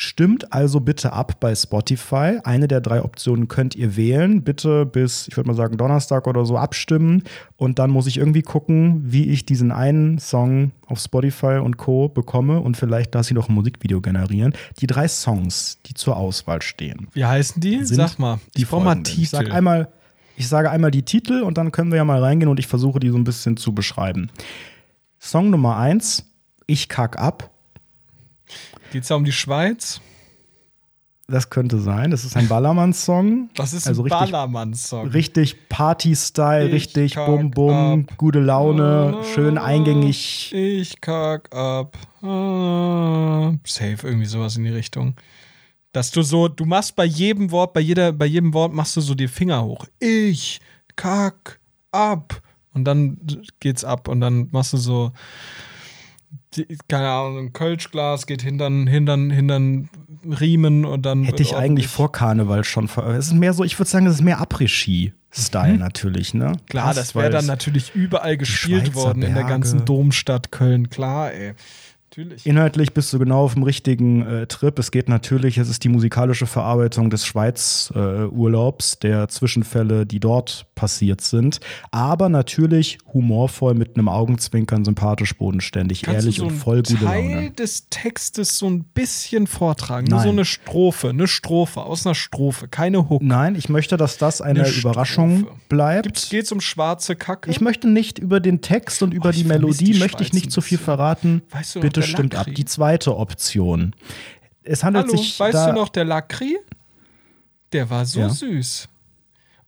Stimmt also bitte ab bei Spotify. Eine der drei Optionen könnt ihr wählen. Bitte bis, ich würde mal sagen, Donnerstag oder so abstimmen. Und dann muss ich irgendwie gucken, wie ich diesen einen Song auf Spotify und Co. bekomme. Und vielleicht lasse ich noch ein Musikvideo generieren. Die drei Songs, die zur Auswahl stehen. Wie heißen die? Sag mal. die mal folgenden. Ich sag einmal, ich sage einmal die Titel und dann können wir ja mal reingehen und ich versuche die so ein bisschen zu beschreiben. Song Nummer eins, Ich kack ab. Geht's da um die Schweiz? Das könnte sein. Das ist ein Ballermann-Song. Das ist also ein Ballermann-Song. richtig Party-Style, Ich richtig Bum Bum, ab. gute Laune, schön eingängig. Ich kack ab. Ah, safe, irgendwie sowas in die Richtung. Dass du so, du machst bei jedem Wort, bei jeder, bei jedem Wort machst du so die Finger hoch. Ich kack ab. Und dann geht's ab und dann machst du so, keine Ahnung, ein Kölschglas geht hintern, hintern, hintern Riemen und dann. Hätte ich eigentlich vor Karneval schon. Es ist mehr so, ich würde sagen, es ist mehr Après-Ski-Style natürlich, ne? Mhm. Klar, Passt, das wäre dann natürlich überall gespielt worden in der Berge. ganzen Domstadt Köln. Klar, ey. Natürlich. Inhaltlich bist du genau auf dem richtigen äh, Trip. Es geht natürlich, es ist die musikalische Verarbeitung des Schweiz-Urlaubs, äh, der Zwischenfälle, die dort passiert sind. Aber natürlich humorvoll mit einem Augenzwinkern, sympathisch, bodenständig, Kannst ehrlich so und voll gute Teil Laune. des Textes so ein bisschen vortragen. Nur Nein. so eine Strophe, eine Strophe aus einer Strophe, keine Hook. Nein, ich möchte, dass das eine, Eine Überraschung Strophe. bleibt. Geht es um schwarze Kacke? Ich möchte nicht über den Text und über Oh, die Melodie die möchte ich nicht zu viel bisschen. verraten. Weißt du Bitte stimmt ab. Lakri? Die zweite Option. Es handelt Hallo, sich weißt da du noch, der Lakri? Der war so Ja. süß.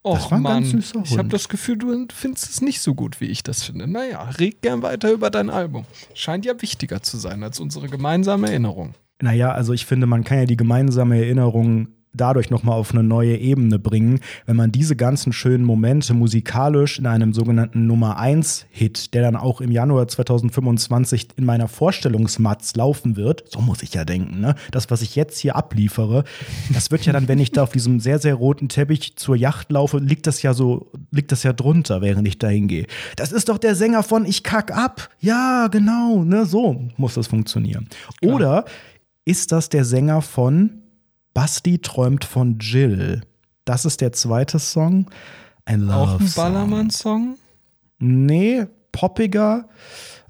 Och Mann, ich habe das Gefühl, du findest es nicht so gut, wie ich das finde. Naja, red gern weiter über dein Album. Scheint ja wichtiger zu sein als unsere gemeinsame Erinnerung. Naja, also ich finde, man kann ja die gemeinsame Erinnerung dadurch nochmal auf eine neue Ebene bringen, wenn man diese ganzen schönen Momente musikalisch in einem sogenannten Nummer 1 Hit, der dann auch im Januar 2025 in meiner Vorstellungsmatz laufen wird, so muss ich ja denken, ne? Das, was ich jetzt hier abliefere, das wird ja dann, wenn ich da auf diesem sehr, sehr roten Teppich zur Yacht laufe, liegt das ja so, liegt das ja drunter, während ich da hingehe. Das ist doch der Sänger von Ich kack ab. Ja, genau, ne? So muss das funktionieren. Oder ist das der Sänger von Basti träumt von Jill? Das ist der zweite Song. Ein Love Auch ein Song. Ballermann-Song? Nee, poppiger,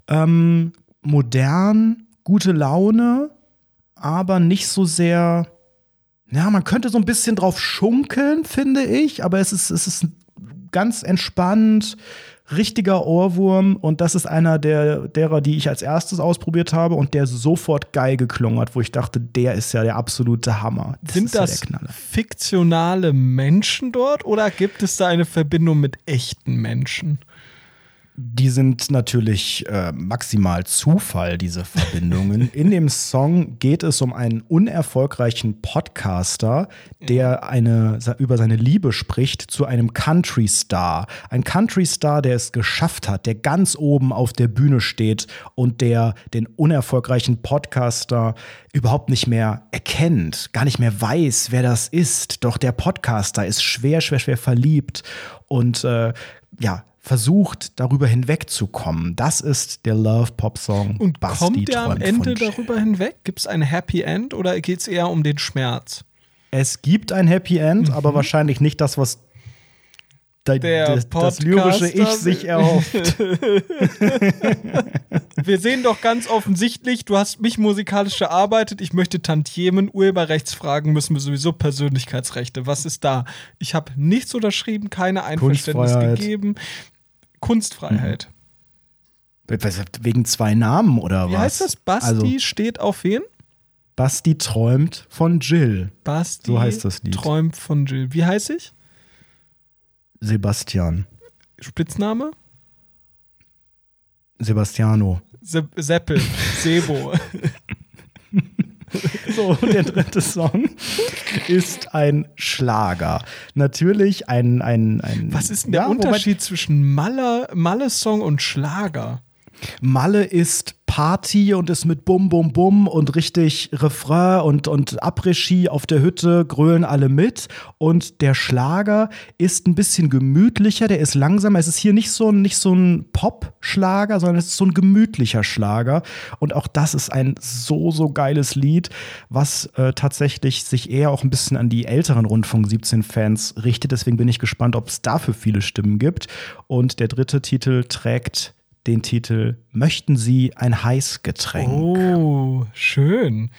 ähm, modern, gute Laune, aber nicht so sehr. Ja, man könnte so ein bisschen drauf schunkeln, finde ich, aber es ist, es ist ganz entspannt, richtiger Ohrwurm und das ist einer der, derer, die ich als erstes ausprobiert habe und der sofort geil geklungen hat, wo ich dachte, der ist ja der absolute Hammer. Das Sind ja das Knaller. fiktionale Menschen dort oder gibt es da eine Verbindung mit echten Menschen? Die sind natürlich äh, maximal Zufall, diese Verbindungen. In dem Song geht es um einen unerfolgreichen Podcaster, der eine, über seine Liebe spricht zu einem Country-Star. Ein Country-Star, der es geschafft hat, der ganz oben auf der Bühne steht und der den unerfolgreichen Podcaster überhaupt nicht mehr erkennt, gar nicht mehr weiß, wer das ist. Doch der Podcaster ist schwer, schwer, schwer verliebt und äh, ja, versucht, darüber hinwegzukommen. Das ist der Love-Pop-Song. Und Basti kommt der am Ende darüber hinweg? Gibt es ein Happy End oder geht es eher um den Schmerz? Es gibt ein Happy End, aber wahrscheinlich nicht das, was da, Der das, lyrische Ich sich erhofft. [laughs] [laughs] Wir sehen doch ganz offensichtlich, du hast mich musikalisch erarbeitet. Ich möchte Tantiemen, Urheberrechtsfragen müssen wir sowieso Persönlichkeitsrechte. Was ist da? Ich habe nichts unterschrieben, keine Einverständnis gegeben. Kunstfreiheit. Was, Wegen zwei Namen oder Wie was? heißt das? Basti Also, steht auf wen? Basti träumt von Jill. Basti So heißt das Lied. träumt von Jill. Wie heiße ich? Sebastian. Spitzname? Sebastiano. Se Seppel. Sebo. [laughs] [laughs] So, und der dritte Song ist ein Schlager. Natürlich ein. ein, ein Was ist denn der Ja, Unterschied zwischen Malle- Malle-Song und Schlager? Malle ist Party und ist mit Bum Bum Bum und richtig Refrain und, und Après-Ski auf der Hütte, grölen alle mit. Und der Schlager ist ein bisschen gemütlicher, der ist langsamer. Es ist hier nicht so ein, nicht so ein Pop-Schlager, sondern es ist so ein gemütlicher Schlager. Und auch das ist ein so, so geiles Lied, was äh, tatsächlich sich eher auch ein bisschen an die älteren Rundfunk 17-Fans richtet. Deswegen bin ich gespannt, ob es dafür viele Stimmen gibt. Und der dritte Titel trägt den Titel Möchten Sie ein Heißgetränk? Oh, schön.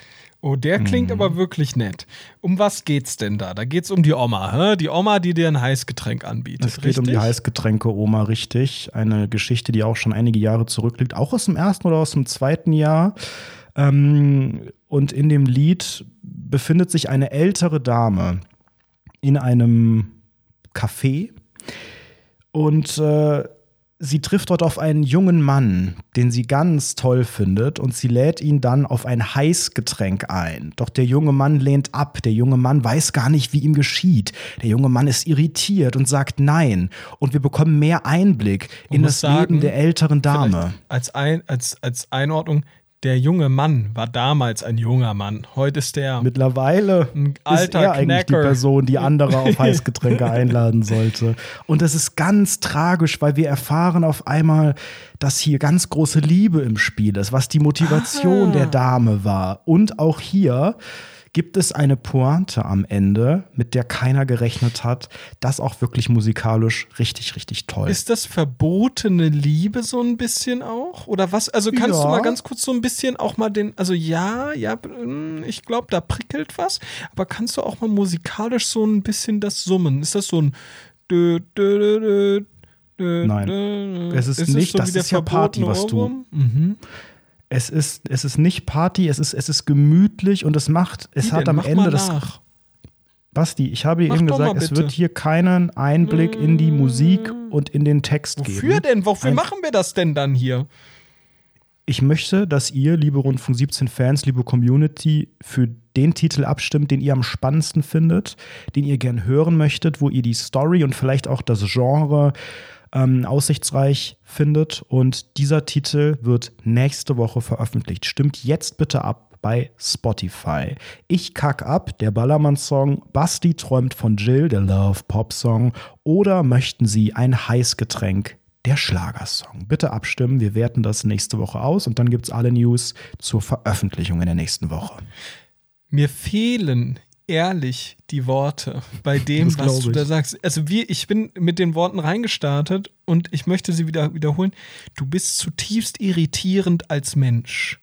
Oh, der klingt Mhm. aber wirklich nett. Um was geht's denn da? Da geht's um die Oma, hä? Die Oma, die dir ein Heißgetränk anbietet. Es geht um die richtig? Heißgetränke-Oma, richtig. Eine Geschichte, die auch schon einige Jahre zurückliegt, auch aus dem ersten oder aus dem zweiten Jahr. Ähm, und in dem Lied befindet sich eine ältere Dame in einem Café und äh, sie trifft dort auf einen jungen Mann, den sie ganz toll findet und sie lädt ihn dann auf ein Heißgetränk ein. Doch der junge Mann lehnt ab. Der junge Mann weiß gar nicht, wie ihm geschieht. Der junge Mann ist irritiert und sagt nein. Und wir bekommen mehr Einblick Man in das Leben sagen, der älteren Dame. Als, ein, als, als Einordnung, Der junge Mann war damals ein junger Mann. Heute ist der Mittlerweile Ein ist alter er eigentlich die Knacker. Person, die andere auf [laughs] Heißgetränke einladen sollte. Und das ist ganz tragisch, weil wir erfahren auf einmal, dass hier ganz große Liebe im Spiel ist, was die Motivation Ah. der Dame war. Und auch hier gibt es eine Pointe am Ende, mit der keiner gerechnet hat. Das auch wirklich musikalisch richtig, richtig toll. Ist das verbotene Liebe so ein bisschen auch? Oder was? Also kannst Ja. du mal ganz kurz so ein bisschen auch mal den, also ja, ja, mm, ich glaube, da prickelt was, aber kannst du auch mal musikalisch so ein bisschen das summen? Ist das so ein dö, dö, dö, Nein. Es ist nicht, wie das der ist ja Party, was du-? Mhm. Es ist, es ist nicht Party, es ist, es ist gemütlich und es macht, es Wie hat denn? am Mach Ende das nach. Basti, ich habe Mach eben gesagt, es wird hier keinen Einblick in die Musik und in den Text Wofür geben. denn? Wofür Ein- machen wir das denn dann hier? Ich möchte, dass ihr, liebe Rundfunk 17 Fans, liebe Community, für den Titel abstimmt, den ihr am spannendsten findet, den ihr gern hören möchtet, wo ihr die Story und vielleicht auch das Genre ähm, aussichtsreich findet. Und dieser Titel wird nächste Woche veröffentlicht. Stimmt jetzt bitte ab bei Spotify. Ich kack ab, der Ballermann-Song. Basti träumt von Jill, der Love-Pop-Song. Oder möchten Sie ein Heißgetränk? Der Schlagersong. Bitte abstimmen. Wir werten das nächste Woche aus und dann gibt es alle News zur Veröffentlichung in der nächsten Woche. Mir fehlen ehrlich die Worte bei dem, Das was du da sagst. Also wie, ich bin mit den Worten reingestartet und ich möchte sie wieder wiederholen. Du bist zutiefst irritierend als Mensch.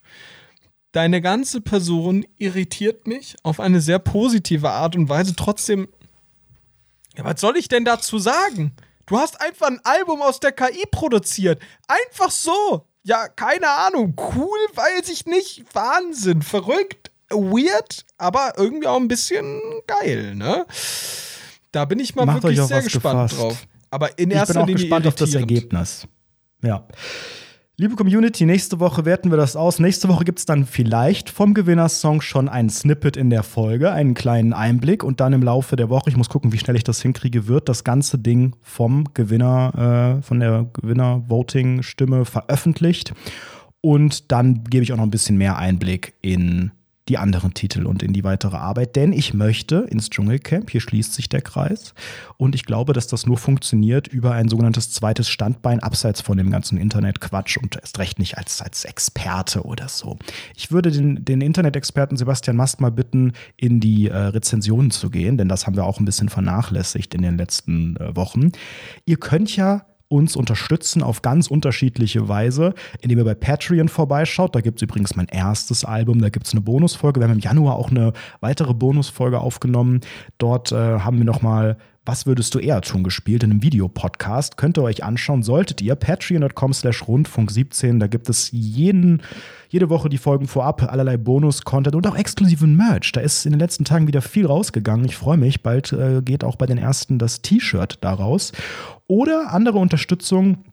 Deine ganze Person irritiert mich auf eine sehr positive Art und Weise. Trotzdem, ja, was soll ich denn dazu sagen? Du hast einfach ein Album aus der KI produziert. Einfach so. Ja, keine Ahnung. Cool, weiß ich nicht. Wahnsinn, verrückt, weird, aber irgendwie auch ein bisschen geil, ne? Da bin ich mal Macht wirklich sehr gespannt gefasst. drauf. Aber in Ich erster bin auch Linie gespannt auf das. Ergebnis. Ja. Liebe Community, nächste Woche werten wir das aus. Nächste Woche gibt es dann vielleicht vom Gewinnersong schon ein Snippet in der Folge, einen kleinen Einblick und dann im Laufe der Woche, ich muss gucken, wie schnell ich das hinkriege, wird das ganze Ding vom Gewinner, äh, von der Gewinner-Voting-Stimme veröffentlicht. Und dann gebe ich auch noch ein bisschen mehr Einblick in die anderen Titel und in die weitere Arbeit, denn ich möchte ins Dschungelcamp, hier schließt sich der Kreis und ich glaube, dass das nur funktioniert über ein sogenanntes zweites Standbein abseits von dem ganzen Internetquatsch und erst recht nicht als, als Experte oder so. Ich würde den, den Internet-Experten Sebastian Mast mal bitten, in die äh, Rezensionen zu gehen, denn das haben wir auch ein bisschen vernachlässigt in den letzten äh, Wochen. Ihr könnt ja uns unterstützen auf ganz unterschiedliche Weise, indem ihr bei Patreon vorbeischaut. Da gibt es übrigens mein erstes Album, da gibt es eine Bonusfolge. Wir haben im Januar auch eine weitere Bonusfolge aufgenommen. Dort äh, haben wir nochmal was würdest du eher tun gespielt in einem Videopodcast. Könnt ihr euch anschauen, solltet ihr. Patreon.com slash Rundfunk 17. Da gibt es jeden, jede Woche die Folgen vorab, allerlei Bonus-Content und auch exklusiven Merch. Da ist in den letzten Tagen wieder viel rausgegangen. Ich freue mich. Bald äh, geht auch bei den ersten das T-Shirt daraus. Oder andere Unterstützung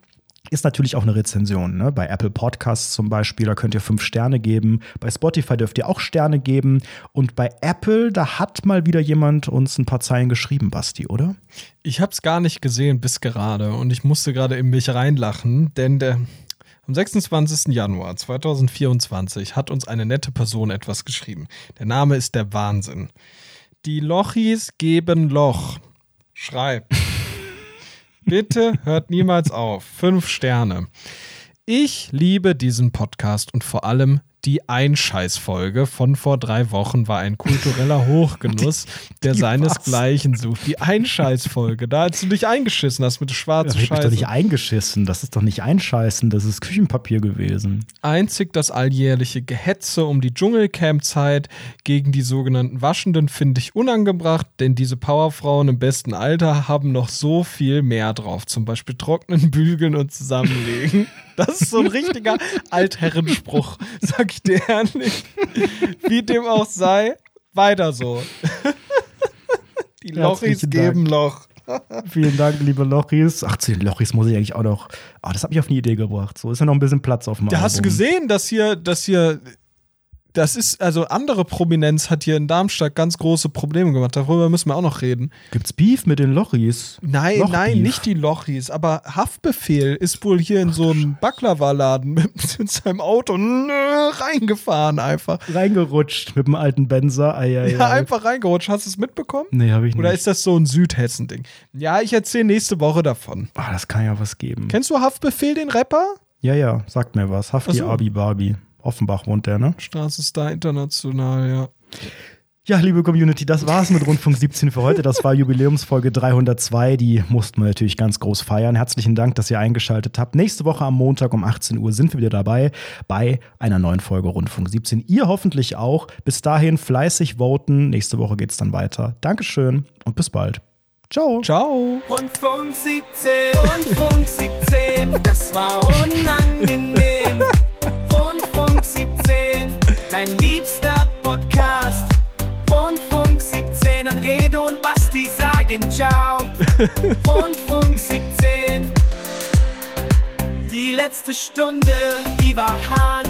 ist natürlich auch eine Rezension. Ne? Bei Apple Podcasts zum Beispiel, da könnt ihr fünf Sterne geben. Bei Spotify dürft ihr auch Sterne geben. Und bei Apple, da hat mal wieder jemand uns ein paar Zeilen geschrieben, Basti, oder? Ich habe es gar nicht gesehen bis gerade und ich musste gerade in mich reinlachen, denn der, am 26. Januar 2024 hat uns eine nette Person etwas geschrieben. Der Name ist der Wahnsinn. Die Lochis geben Loch. Schreibt. Bitte hört niemals auf. Fünf Sterne. Ich liebe diesen Podcast und vor allem die Einscheißfolge von vor drei Wochen war ein kultureller Hochgenuss, [laughs] der die seinesgleichen sucht. Die Einscheißfolge, da als du dich eingeschissen hast mit schwarzer wird mich doch Scheiße. nicht eingeschissen. Das ist doch nicht einscheißen. Das ist Küchenpapier gewesen. Einzig das alljährliche Gehetze um die Dschungelcamp-Zeit gegen die sogenannten Waschenden finde ich unangebracht, denn diese Powerfrauen im besten Alter haben noch so viel mehr drauf. Zum Beispiel trocknen, [laughs] bügeln und zusammenlegen. Das ist so ein richtiger Altherrenspruch, sag ich dir ehrlich. Wie dem auch sei, weiter so. Die Lochis Herzlichen geben Dank. Loch. Vielen Dank, liebe Lochis. Ach, zu den Lochis muss ich eigentlich auch noch. Ah, das hat mich auf eine Idee gebracht. So ist ja noch ein bisschen Platz auf dem Da hast du Album. gesehen, dass hier, dass hier Das ist, also andere Prominenz hat hier in Darmstadt ganz große Probleme gemacht. Darüber müssen wir auch noch reden. Gibt's Beef mit den Lochis? Nein, Lochbeef. nein, nicht die Lochis, aber Haftbefehl ist wohl hier in so einem Baklava-Laden mit, [laughs] mit seinem Auto nö, reingefahren einfach. Reingerutscht mit dem alten Benzer. Ei, ei, Ja, ei. einfach reingerutscht. Hast du es mitbekommen? Nee, hab ich nicht. Oder ist das so ein Südhessen-Ding? Ja, ich erzähle nächste Woche davon. ah, das kann ja was geben. Kennst du Haftbefehl, den Rapper? Ja, ja, sagt mir was. Hafti Ach so. Abi Barbie. Offenbach wohnt der, ne? Straßenstar International, ja. Ja, liebe Community, das war's mit Rundfunk 17 für heute. Das war Jubiläumsfolge 302. Die mussten wir natürlich ganz groß feiern. Herzlichen Dank, dass ihr eingeschaltet habt. Nächste Woche am Montag um 18 Uhr sind wir wieder dabei bei einer neuen Folge Rundfunk 17. Ihr hoffentlich auch. Bis dahin fleißig voten. Nächste Woche geht's dann weiter. Dankeschön und bis bald. Ciao. Ciao. Rundfunk 17, Rundfunk 17, das war unangenehm. Dein liebster Podcast. Rundfunk 17, und Redo und Basti sagen Ciao. [laughs] Rundfunk 17, die letzte Stunde, die war hart.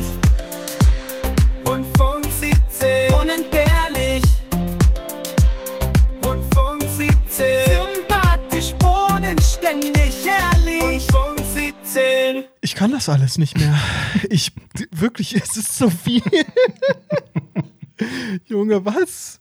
Rundfunk 17, unentbehrlich. Rundfunk 17 Sympathisch, bodenständig, ehrlich Rundfunk 17 Ich kann das alles nicht mehr. Ich, wirklich, es ist so viel. [laughs] Junge, was?